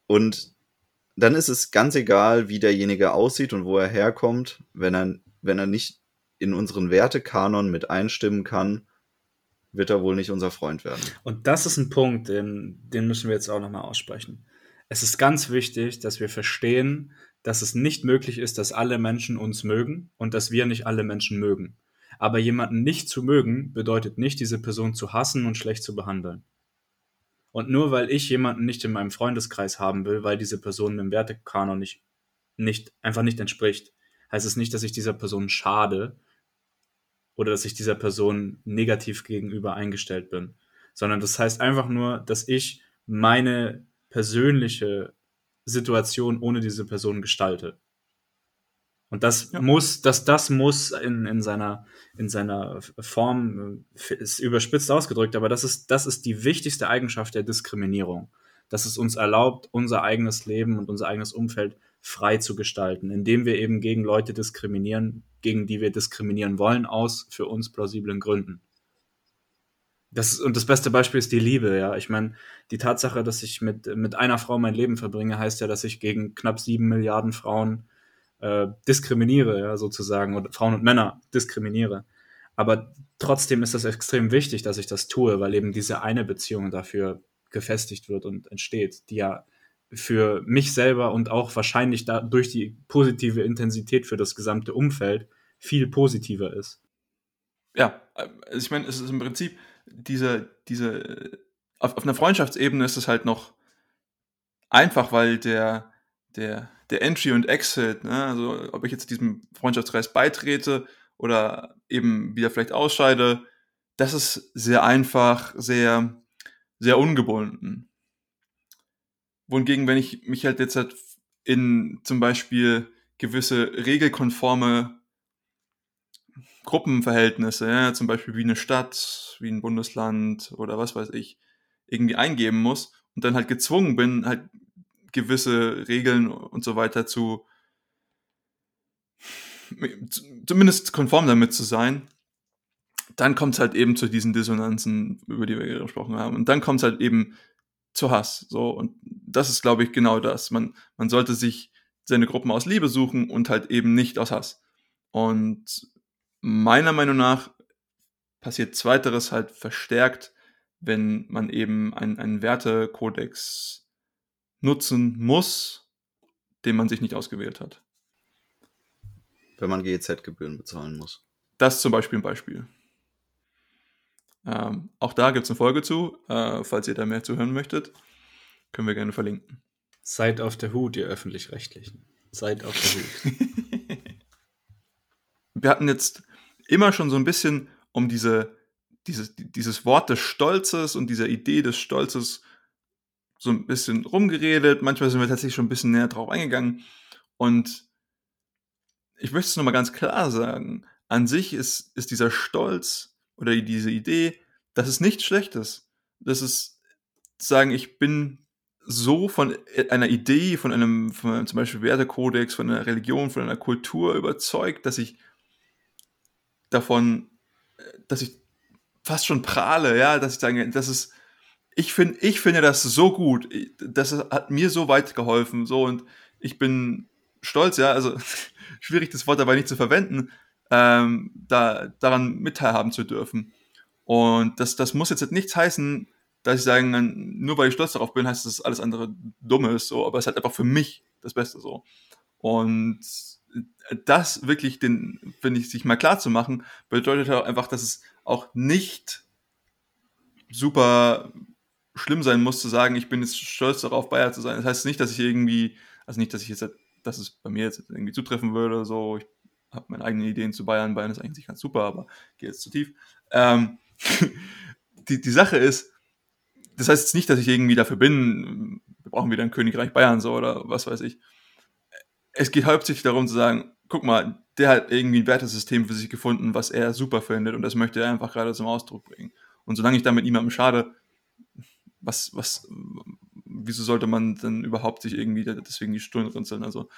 Und dann ist es ganz egal, wie derjenige aussieht und wo er herkommt, wenn er, wenn er nicht in unseren Wertekanon mit einstimmen kann, wird er wohl nicht unser Freund werden. Und das ist ein Punkt, den, den müssen wir jetzt auch nochmal aussprechen. Es ist ganz wichtig, dass wir verstehen, dass es nicht möglich ist, dass alle Menschen uns mögen und dass wir nicht alle Menschen mögen. Aber jemanden nicht zu mögen, bedeutet nicht, diese Person zu hassen und schlecht zu behandeln. Und nur weil ich jemanden nicht in meinem Freundeskreis haben will, weil diese Person dem Wertekanon nicht, nicht, einfach nicht entspricht, heißt es nicht, dass ich dieser Person schade, oder dass ich dieser Person negativ gegenüber eingestellt bin, sondern das heißt einfach nur, dass ich meine persönliche Situation ohne diese Person gestalte. Und das ja. muss, dass das muss in, in seiner, in seiner Form, äh, ist überspitzt ausgedrückt, aber das ist, das ist die wichtigste Eigenschaft der Diskriminierung. Dass es uns erlaubt, unser eigenes Leben und unser eigenes Umfeld frei zu gestalten, indem wir eben gegen Leute diskriminieren, gegen die wir diskriminieren wollen, aus für uns plausiblen Gründen. Das, und das beste Beispiel ist die Liebe, ja. Ich meine, die Tatsache, dass ich mit, mit einer Frau mein Leben verbringe, heißt ja, dass ich gegen knapp sieben Milliarden Frauen äh, diskriminiere, ja, sozusagen, oder Frauen und Männer diskriminiere. Aber trotzdem ist das extrem wichtig, dass ich das tue, weil eben diese eine Beziehung dafür gefestigt wird und entsteht, die ja für mich selber und auch wahrscheinlich da durch die positive Intensität für das gesamte Umfeld viel positiver ist. Ja, also ich meine, es ist im Prinzip diese, diese, auf, auf einer Freundschaftsebene ist es halt noch einfach, weil der, der, der Entry und Exit, ne, also ob ich jetzt diesem Freundschaftskreis beitrete oder eben wieder vielleicht ausscheide, das ist sehr einfach, sehr, sehr ungebunden. Wohingegen, wenn ich mich halt jetzt halt in zum Beispiel gewisse regelkonforme Gruppenverhältnisse, ja, zum Beispiel wie eine Stadt, wie ein Bundesland oder was weiß ich, irgendwie eingeben muss und dann halt gezwungen bin, halt gewisse Regeln und so weiter zu zumindest konform damit zu sein, dann kommt es halt eben zu diesen Dissonanzen, über die wir gesprochen haben. Und dann kommt es halt eben zu Hass. So, und das ist, glaube ich, genau das. Man, man sollte sich seine Gruppen aus Liebe suchen und halt eben nicht aus Hass. Und meiner Meinung nach passiert Zweiteres halt verstärkt, wenn man eben einen, einen Wertekodex nutzen muss, den man sich nicht ausgewählt hat. Wenn man GEZ-Gebühren bezahlen muss. Das ist zum Beispiel ein Beispiel. Ähm, auch da gibt es eine Folge zu. Äh, falls ihr da mehr zu hören möchtet, können wir gerne verlinken. Seid auf der Hut, ihr Öffentlich-Rechtlichen. Seid auf der Hut. Wir hatten jetzt immer schon so ein bisschen um diese, dieses, dieses Wort des Stolzes und dieser Idee des Stolzes so ein bisschen rumgeredet. Manchmal sind wir tatsächlich schon ein bisschen näher drauf eingegangen. Und ich möchte es nochmal ganz klar sagen. An sich ist, ist dieser Stolz oder diese Idee, das ist nichts Schlechtes. Das ist sagen, ich bin so von einer Idee, von einem, von einem zum Beispiel Wertekodex, von einer Religion, von einer Kultur überzeugt, dass ich davon, dass ich fast schon prahle, ja, dass ich sage, das ist, ich finde, ich finde das so gut, das hat mir so weit geholfen, so und ich bin stolz, ja, also schwierig das Wort dabei nicht zu verwenden, ähm, da daran mitteilhaben zu dürfen. Und das, das muss jetzt nichts heißen, dass ich sagen, nur weil ich stolz darauf bin, heißt das alles andere dumm ist, so, aber es ist halt einfach für mich das Beste so. Und das wirklich den, finde ich, sich mal klar zu machen, bedeutet auch einfach, dass es auch nicht super schlimm sein muss zu sagen, ich bin jetzt stolz darauf, Bayer zu sein. Das heißt nicht, dass ich irgendwie, also nicht, dass ich jetzt, dass es bei mir jetzt irgendwie zutreffen würde, so, ich habe meine eigenen Ideen zu Bayern, Bayern ist eigentlich ganz super, aber gehe jetzt zu tief. Ähm, die, die Sache ist, das heißt jetzt nicht, dass ich irgendwie dafür bin, wir brauchen wieder ein Königreich Bayern so oder was weiß ich. Es geht hauptsächlich darum zu sagen, guck mal, der hat irgendwie ein Wertesystem für sich gefunden, was er super findet und das möchte er einfach gerade zum Ausdruck bringen. Und solange ich damit niemandem schade, was, was, wieso sollte man denn überhaupt sich irgendwie deswegen die Stirn runzeln? Also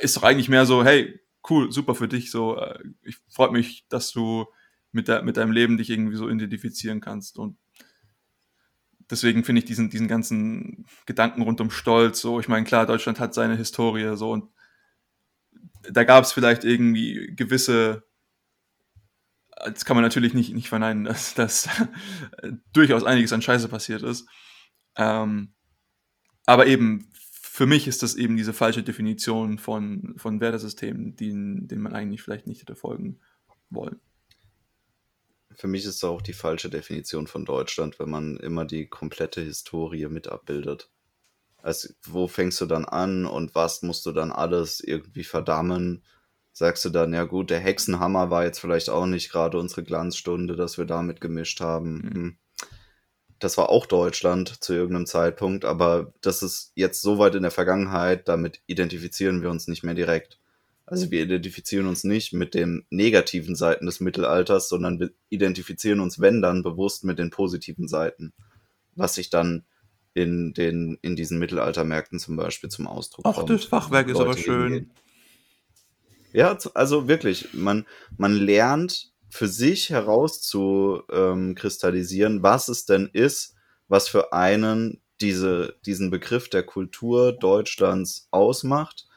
ist doch eigentlich mehr so, hey, cool, super für dich, so, äh, ich freue mich, dass du mit, der, mit deinem Leben dich irgendwie so identifizieren kannst und deswegen finde ich diesen, diesen ganzen Gedanken rund um Stolz so, ich meine, klar, Deutschland hat seine Historie so und da gab es vielleicht irgendwie gewisse, das kann man natürlich nicht, nicht verneinen, dass, dass durchaus einiges an Scheiße passiert ist. Ähm, aber eben, für mich ist das eben diese falsche Definition von, von Wertesystemen, denen, denen man eigentlich vielleicht nicht hätte folgen wollen für mich ist es auch die falsche Definition von Deutschland, wenn man immer die komplette Historie mit abbildet. Also, wo fängst du dann an und was musst du dann alles irgendwie verdammen? Sagst du dann, ja gut, der Hexenhammer war jetzt vielleicht auch nicht gerade unsere Glanzstunde, dass wir damit gemischt haben. Mhm. Hm. Das war auch Deutschland zu irgendeinem Zeitpunkt, aber das ist jetzt so weit in der Vergangenheit, damit identifizieren wir uns nicht mehr direkt. Also wir identifizieren uns nicht mit den negativen Seiten des Mittelalters, sondern wir identifizieren uns, wenn dann, bewusst mit den positiven Seiten. Was sich dann in, den, in diesen Mittelaltermärkten zum Beispiel zum Ausdruck Ach, kommt. Ach, das Fachwerk ist aber schön. Hingehen. Ja, also wirklich, man, man lernt für sich herauszukristallisieren, ähm, was es denn ist, was für einen diese, diesen Begriff der Kultur Deutschlands ausmacht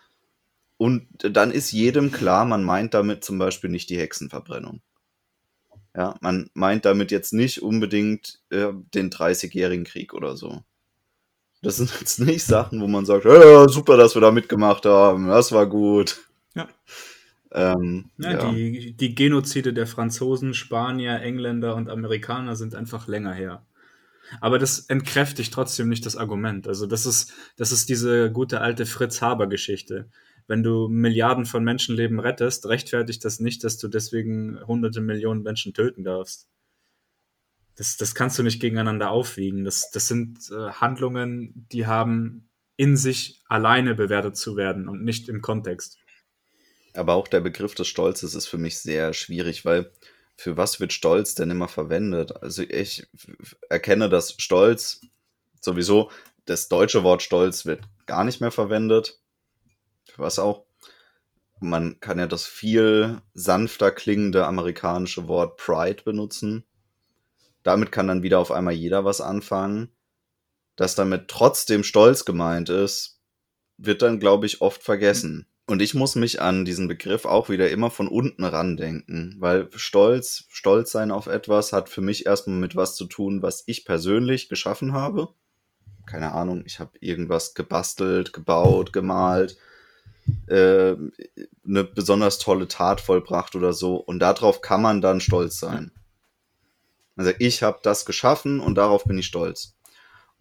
und dann ist jedem klar, man meint damit zum Beispiel nicht die Hexenverbrennung. Ja, man meint damit jetzt nicht unbedingt äh, den 30-jährigen Krieg oder so. Das sind jetzt nicht Sachen, wo man sagt, ja, super, dass wir da mitgemacht haben, das war gut. Ja. Ähm, ja, ja. Die, die Genozide der Franzosen, Spanier, Engländer und Amerikaner sind einfach länger her. Aber das entkräftigt trotzdem nicht das Argument. Also das ist, das ist diese gute alte Fritz Haber Geschichte wenn du Milliarden von Menschenleben rettest, rechtfertigt das nicht, dass du deswegen hunderte Millionen Menschen töten darfst. Das, das kannst du nicht gegeneinander aufwiegen. Das, das sind äh, Handlungen, die haben in sich alleine bewertet zu werden und nicht im Kontext. Aber auch der Begriff des Stolzes ist für mich sehr schwierig, weil für was wird Stolz denn immer verwendet? Also ich erkenne, dass Stolz sowieso, das deutsche Wort Stolz wird gar nicht mehr verwendet was auch. Man kann ja das viel sanfter klingende amerikanische Wort Pride benutzen. Damit kann dann wieder auf einmal jeder was anfangen. Dass damit trotzdem Stolz gemeint ist, wird dann, glaube ich, oft vergessen. Und ich muss mich an diesen Begriff auch wieder immer von unten ran denken, weil Stolz, Stolz sein auf etwas hat für mich erstmal mit was zu tun, was ich persönlich geschaffen habe. Keine Ahnung, ich habe irgendwas gebastelt, gebaut, gemalt äh, eine besonders tolle Tat vollbracht oder so. Und darauf kann man dann stolz sein. Also ich habe das geschaffen und darauf bin ich stolz.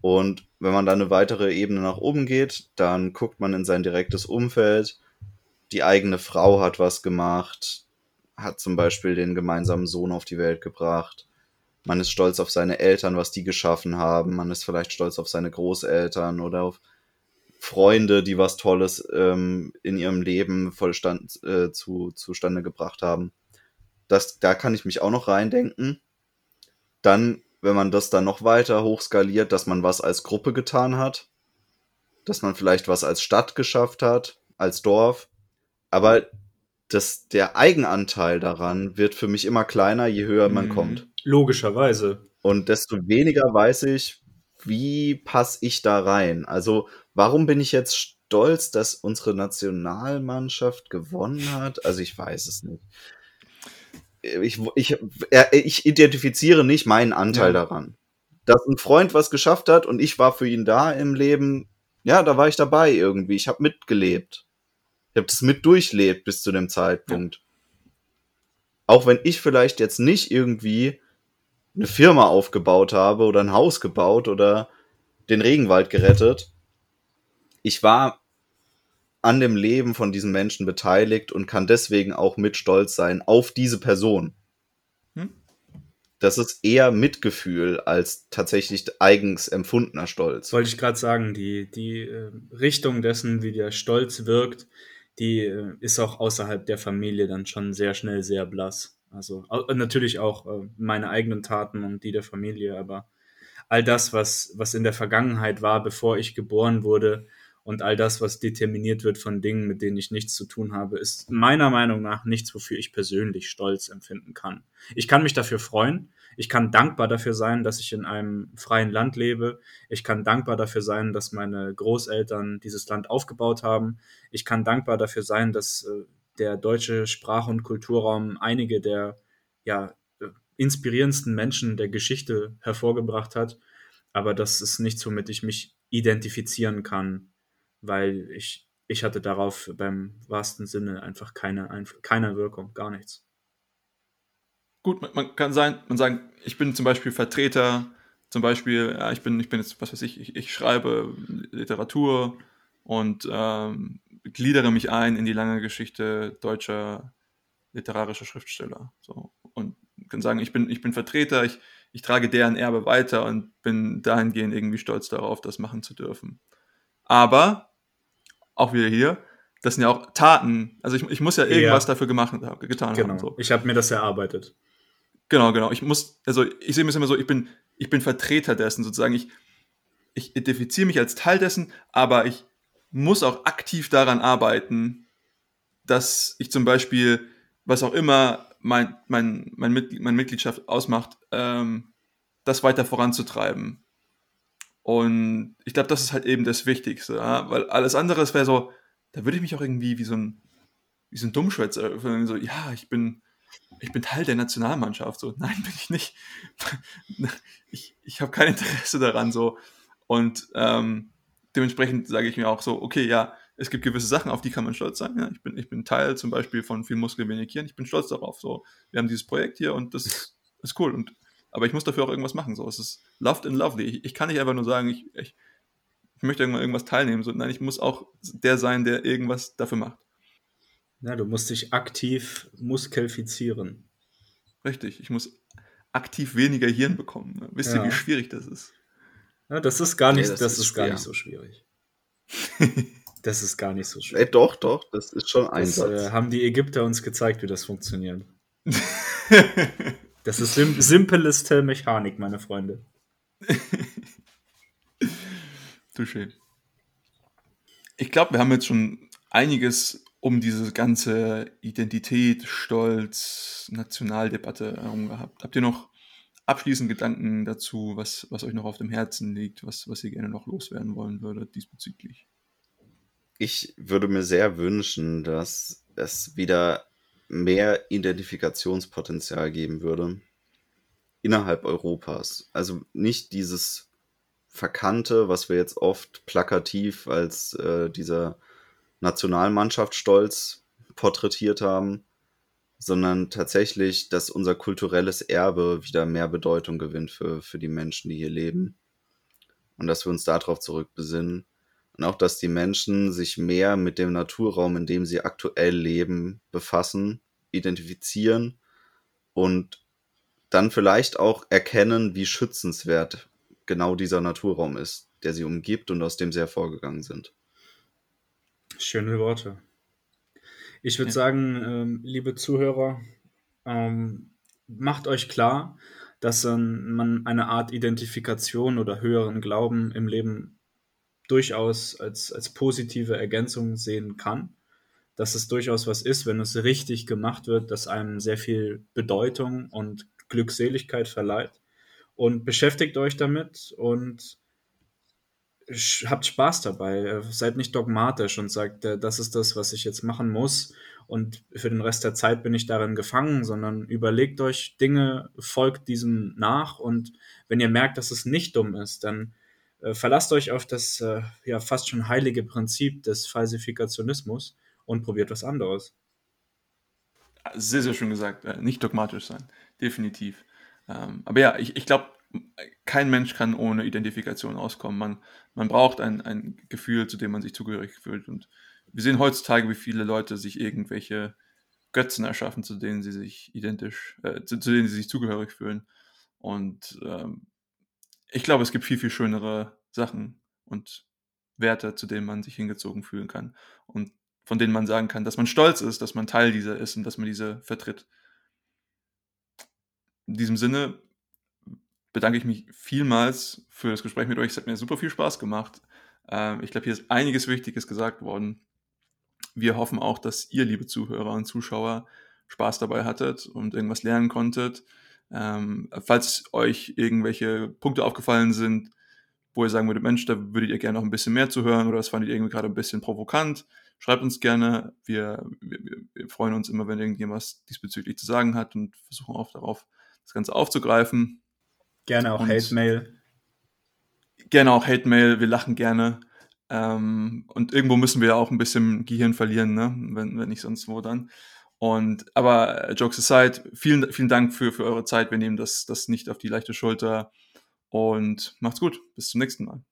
Und wenn man dann eine weitere Ebene nach oben geht, dann guckt man in sein direktes Umfeld. Die eigene Frau hat was gemacht, hat zum Beispiel den gemeinsamen Sohn auf die Welt gebracht. Man ist stolz auf seine Eltern, was die geschaffen haben. Man ist vielleicht stolz auf seine Großeltern oder auf Freunde, die was Tolles ähm, in ihrem Leben vollstand, äh, zu, zustande gebracht haben. Das, da kann ich mich auch noch reindenken. Dann, wenn man das dann noch weiter hochskaliert, dass man was als Gruppe getan hat, dass man vielleicht was als Stadt geschafft hat, als Dorf. Aber das, der Eigenanteil daran wird für mich immer kleiner, je höher man mhm. kommt. Logischerweise. Und desto weniger weiß ich, wie passe ich da rein? Also, warum bin ich jetzt stolz, dass unsere Nationalmannschaft gewonnen hat? Also, ich weiß es nicht. Ich, ich, ich identifiziere nicht meinen Anteil ja. daran. Dass ein Freund was geschafft hat und ich war für ihn da im Leben, ja, da war ich dabei irgendwie. Ich habe mitgelebt. Ich habe das mit durchlebt bis zu dem Zeitpunkt. Ja. Auch wenn ich vielleicht jetzt nicht irgendwie eine Firma aufgebaut habe oder ein Haus gebaut oder den Regenwald gerettet. Ich war an dem Leben von diesen Menschen beteiligt und kann deswegen auch mit stolz sein auf diese Person. Hm? Das ist eher Mitgefühl als tatsächlich eigens empfundener Stolz. Wollte ich gerade sagen, die, die äh, Richtung dessen, wie der Stolz wirkt, die äh, ist auch außerhalb der Familie dann schon sehr schnell sehr blass. Also natürlich auch äh, meine eigenen Taten und die der Familie, aber all das, was, was in der Vergangenheit war, bevor ich geboren wurde und all das, was determiniert wird von Dingen, mit denen ich nichts zu tun habe, ist meiner Meinung nach nichts, wofür ich persönlich Stolz empfinden kann. Ich kann mich dafür freuen. Ich kann dankbar dafür sein, dass ich in einem freien Land lebe. Ich kann dankbar dafür sein, dass meine Großeltern dieses Land aufgebaut haben. Ich kann dankbar dafür sein, dass äh, der deutsche Sprach- und Kulturraum einige der ja, äh, inspirierendsten Menschen der Geschichte hervorgebracht hat. Aber das ist nichts, womit ich mich identifizieren kann, weil ich, ich hatte darauf beim wahrsten Sinne einfach keine, keine Wirkung, gar nichts. Gut, man, man kann sein, man sagen, ich bin zum Beispiel Vertreter, zum Beispiel, ja, ich bin, ich bin jetzt, was weiß ich, ich, ich schreibe Literatur und ähm, gliedere mich ein in die lange Geschichte deutscher literarischer Schriftsteller. So. Und kann sagen, ich bin, ich bin Vertreter, ich, ich trage deren Erbe weiter und bin dahingehend irgendwie stolz darauf, das machen zu dürfen. Aber, auch wieder hier, das sind ja auch Taten. Also ich, ich muss ja irgendwas ja. dafür gemacht, getan genau. haben. So. Ich habe mir das erarbeitet. Genau, genau. Ich muss, also ich sehe mich immer so, ich bin, ich bin Vertreter dessen sozusagen. Ich, ich identifiziere mich als Teil dessen, aber ich muss auch aktiv daran arbeiten, dass ich zum Beispiel, was auch immer mein, mein, mein, Mit meine Mitgliedschaft ausmacht, ähm, das weiter voranzutreiben. Und ich glaube, das ist halt eben das Wichtigste, ja? weil alles andere wäre so, da würde ich mich auch irgendwie wie so ein, wie so ein Dummschwätzer, so, ja, ich bin, ich bin Teil der Nationalmannschaft. So, nein, bin ich nicht. ich ich habe kein Interesse daran, so. Und ähm, dementsprechend sage ich mir auch so, okay, ja, es gibt gewisse Sachen, auf die kann man stolz sein. Ja? Ich, bin, ich bin Teil zum Beispiel von viel Muskel, wenig Kirn. Ich bin stolz darauf. So, wir haben dieses Projekt hier und das ist cool. Und, aber ich muss dafür auch irgendwas machen. So, es ist loved and lovely. Ich, ich kann nicht einfach nur sagen, ich, ich, ich möchte irgendwann irgendwas teilnehmen. So, nein, ich muss auch der sein, der irgendwas dafür macht. Ja, du musst dich aktiv muskelfizieren. Richtig, ich muss aktiv weniger Hirn bekommen. Wisst ja. ihr, wie schwierig das ist? Ja, das ist gar nicht, nee, das, das, ist, ist gar nicht so schwierig. das ist gar nicht so schwierig. Ey, doch, doch, das ist schon ein das, Äh, haben die Ägypter uns gezeigt, wie das funktioniert. das ist sim simpelste Mechanik, meine Freunde. Touché. Ich glaube, wir haben jetzt schon einiges um diese ganze Identität, Stolz, Nationaldebatte herum gehabt. Habt ihr noch abschließend Gedanken dazu, was, was euch noch auf dem Herzen liegt, was, was ihr gerne noch loswerden wollen würdet diesbezüglich? Ich würde mir sehr wünschen, dass es wieder mehr Identifikationspotenzial geben würde innerhalb Europas. Also nicht dieses Verkannte, was wir jetzt oft plakativ als äh, dieser Nationalmannschaftsstolz porträtiert haben, sondern tatsächlich, dass unser kulturelles Erbe wieder mehr Bedeutung gewinnt für, für die Menschen, die hier leben. und dass wir uns darauf zurückbesinnen und auch, dass die Menschen sich mehr mit dem Naturraum, in dem sie aktuell leben, befassen, identifizieren und dann vielleicht auch erkennen, wie schützenswert genau dieser Naturraum ist, der sie umgibt und aus dem sie hervorgegangen sind. Schöne Worte. Ich würde ja. sagen, ähm, liebe Zuhörer, ähm, macht euch klar, dass ähm, man eine Art Identifikation oder höheren Glauben im Leben durchaus als, als positive Ergänzung sehen kann. Dass es durchaus was ist, wenn es richtig gemacht wird, dass einem sehr viel Bedeutung und Glückseligkeit verleiht. Und beschäftigt euch damit und habt Spaß dabei. Seid nicht dogmatisch und sagt, äh, das ist das, was ich jetzt machen muss. Und für den Rest der Zeit bin ich darin gefangen, sondern überlegt euch Dinge, folgt diesem nach. Und wenn ihr merkt, dass es nicht dumm ist, dann äh, verlasst euch auf das äh, ja fast schon heilige Prinzip des Falsifikationismus und probiert was anderes. Sehr, sehr schön gesagt. Äh, nicht dogmatisch sein. Definitiv. Ähm, aber ja, ich, ich glaube, kein Mensch kann ohne Identifikation auskommen. Man, man braucht ein, ein Gefühl, zu dem man sich zugehörig fühlt. Und wir sehen heutzutage, wie viele Leute sich irgendwelche Götzen erschaffen, zu denen sie sich identisch, äh, zu, zu, denen sie sich zugehörig fühlen. Und ähm, ich glaube, es gibt viel, viel schönere Sachen und Werte, zu denen man sich hingezogen fühlen kann. Und von denen man sagen kann, dass man stolz ist, dass man Teil dieser ist und dass man diese vertritt. In diesem Sinne bedanke ich mich vielmals für das Gespräch mit euch. Es hat mir super viel Spaß gemacht. Ähm, ich glaube, hier ist einiges Wichtiges gesagt worden. Wir hoffen auch, dass ihr, liebe Zuhörer und Zuschauer, Spaß dabei hattet und irgendwas lernen konntet. Ähm, falls euch irgendwelche Punkte aufgefallen sind, wo ihr sagen würdet, Mensch, da würdet ihr gerne noch ein bisschen mehr zu hören oder das fandet ihr irgendwie gerade ein bisschen provokant, schreibt uns gerne. Wir, wir, wir freuen uns immer, wenn irgendjemand was diesbezüglich zu sagen hat und versuchen auch darauf, das Ganze aufzugreifen. Gerne auch Hate-Mail. Gerne auch Hate-Mail, wir lachen gerne. Ähm, und irgendwo müssen wir auch ein bisschen Gehirn verlieren, ne? wenn, wenn nicht sonst wo dann. Und aber äh, Jokes aside, vielen, vielen Dank für, für eure Zeit. Wir nehmen das, das nicht auf die leichte Schulter. Und macht's gut. Bis zum nächsten Mal.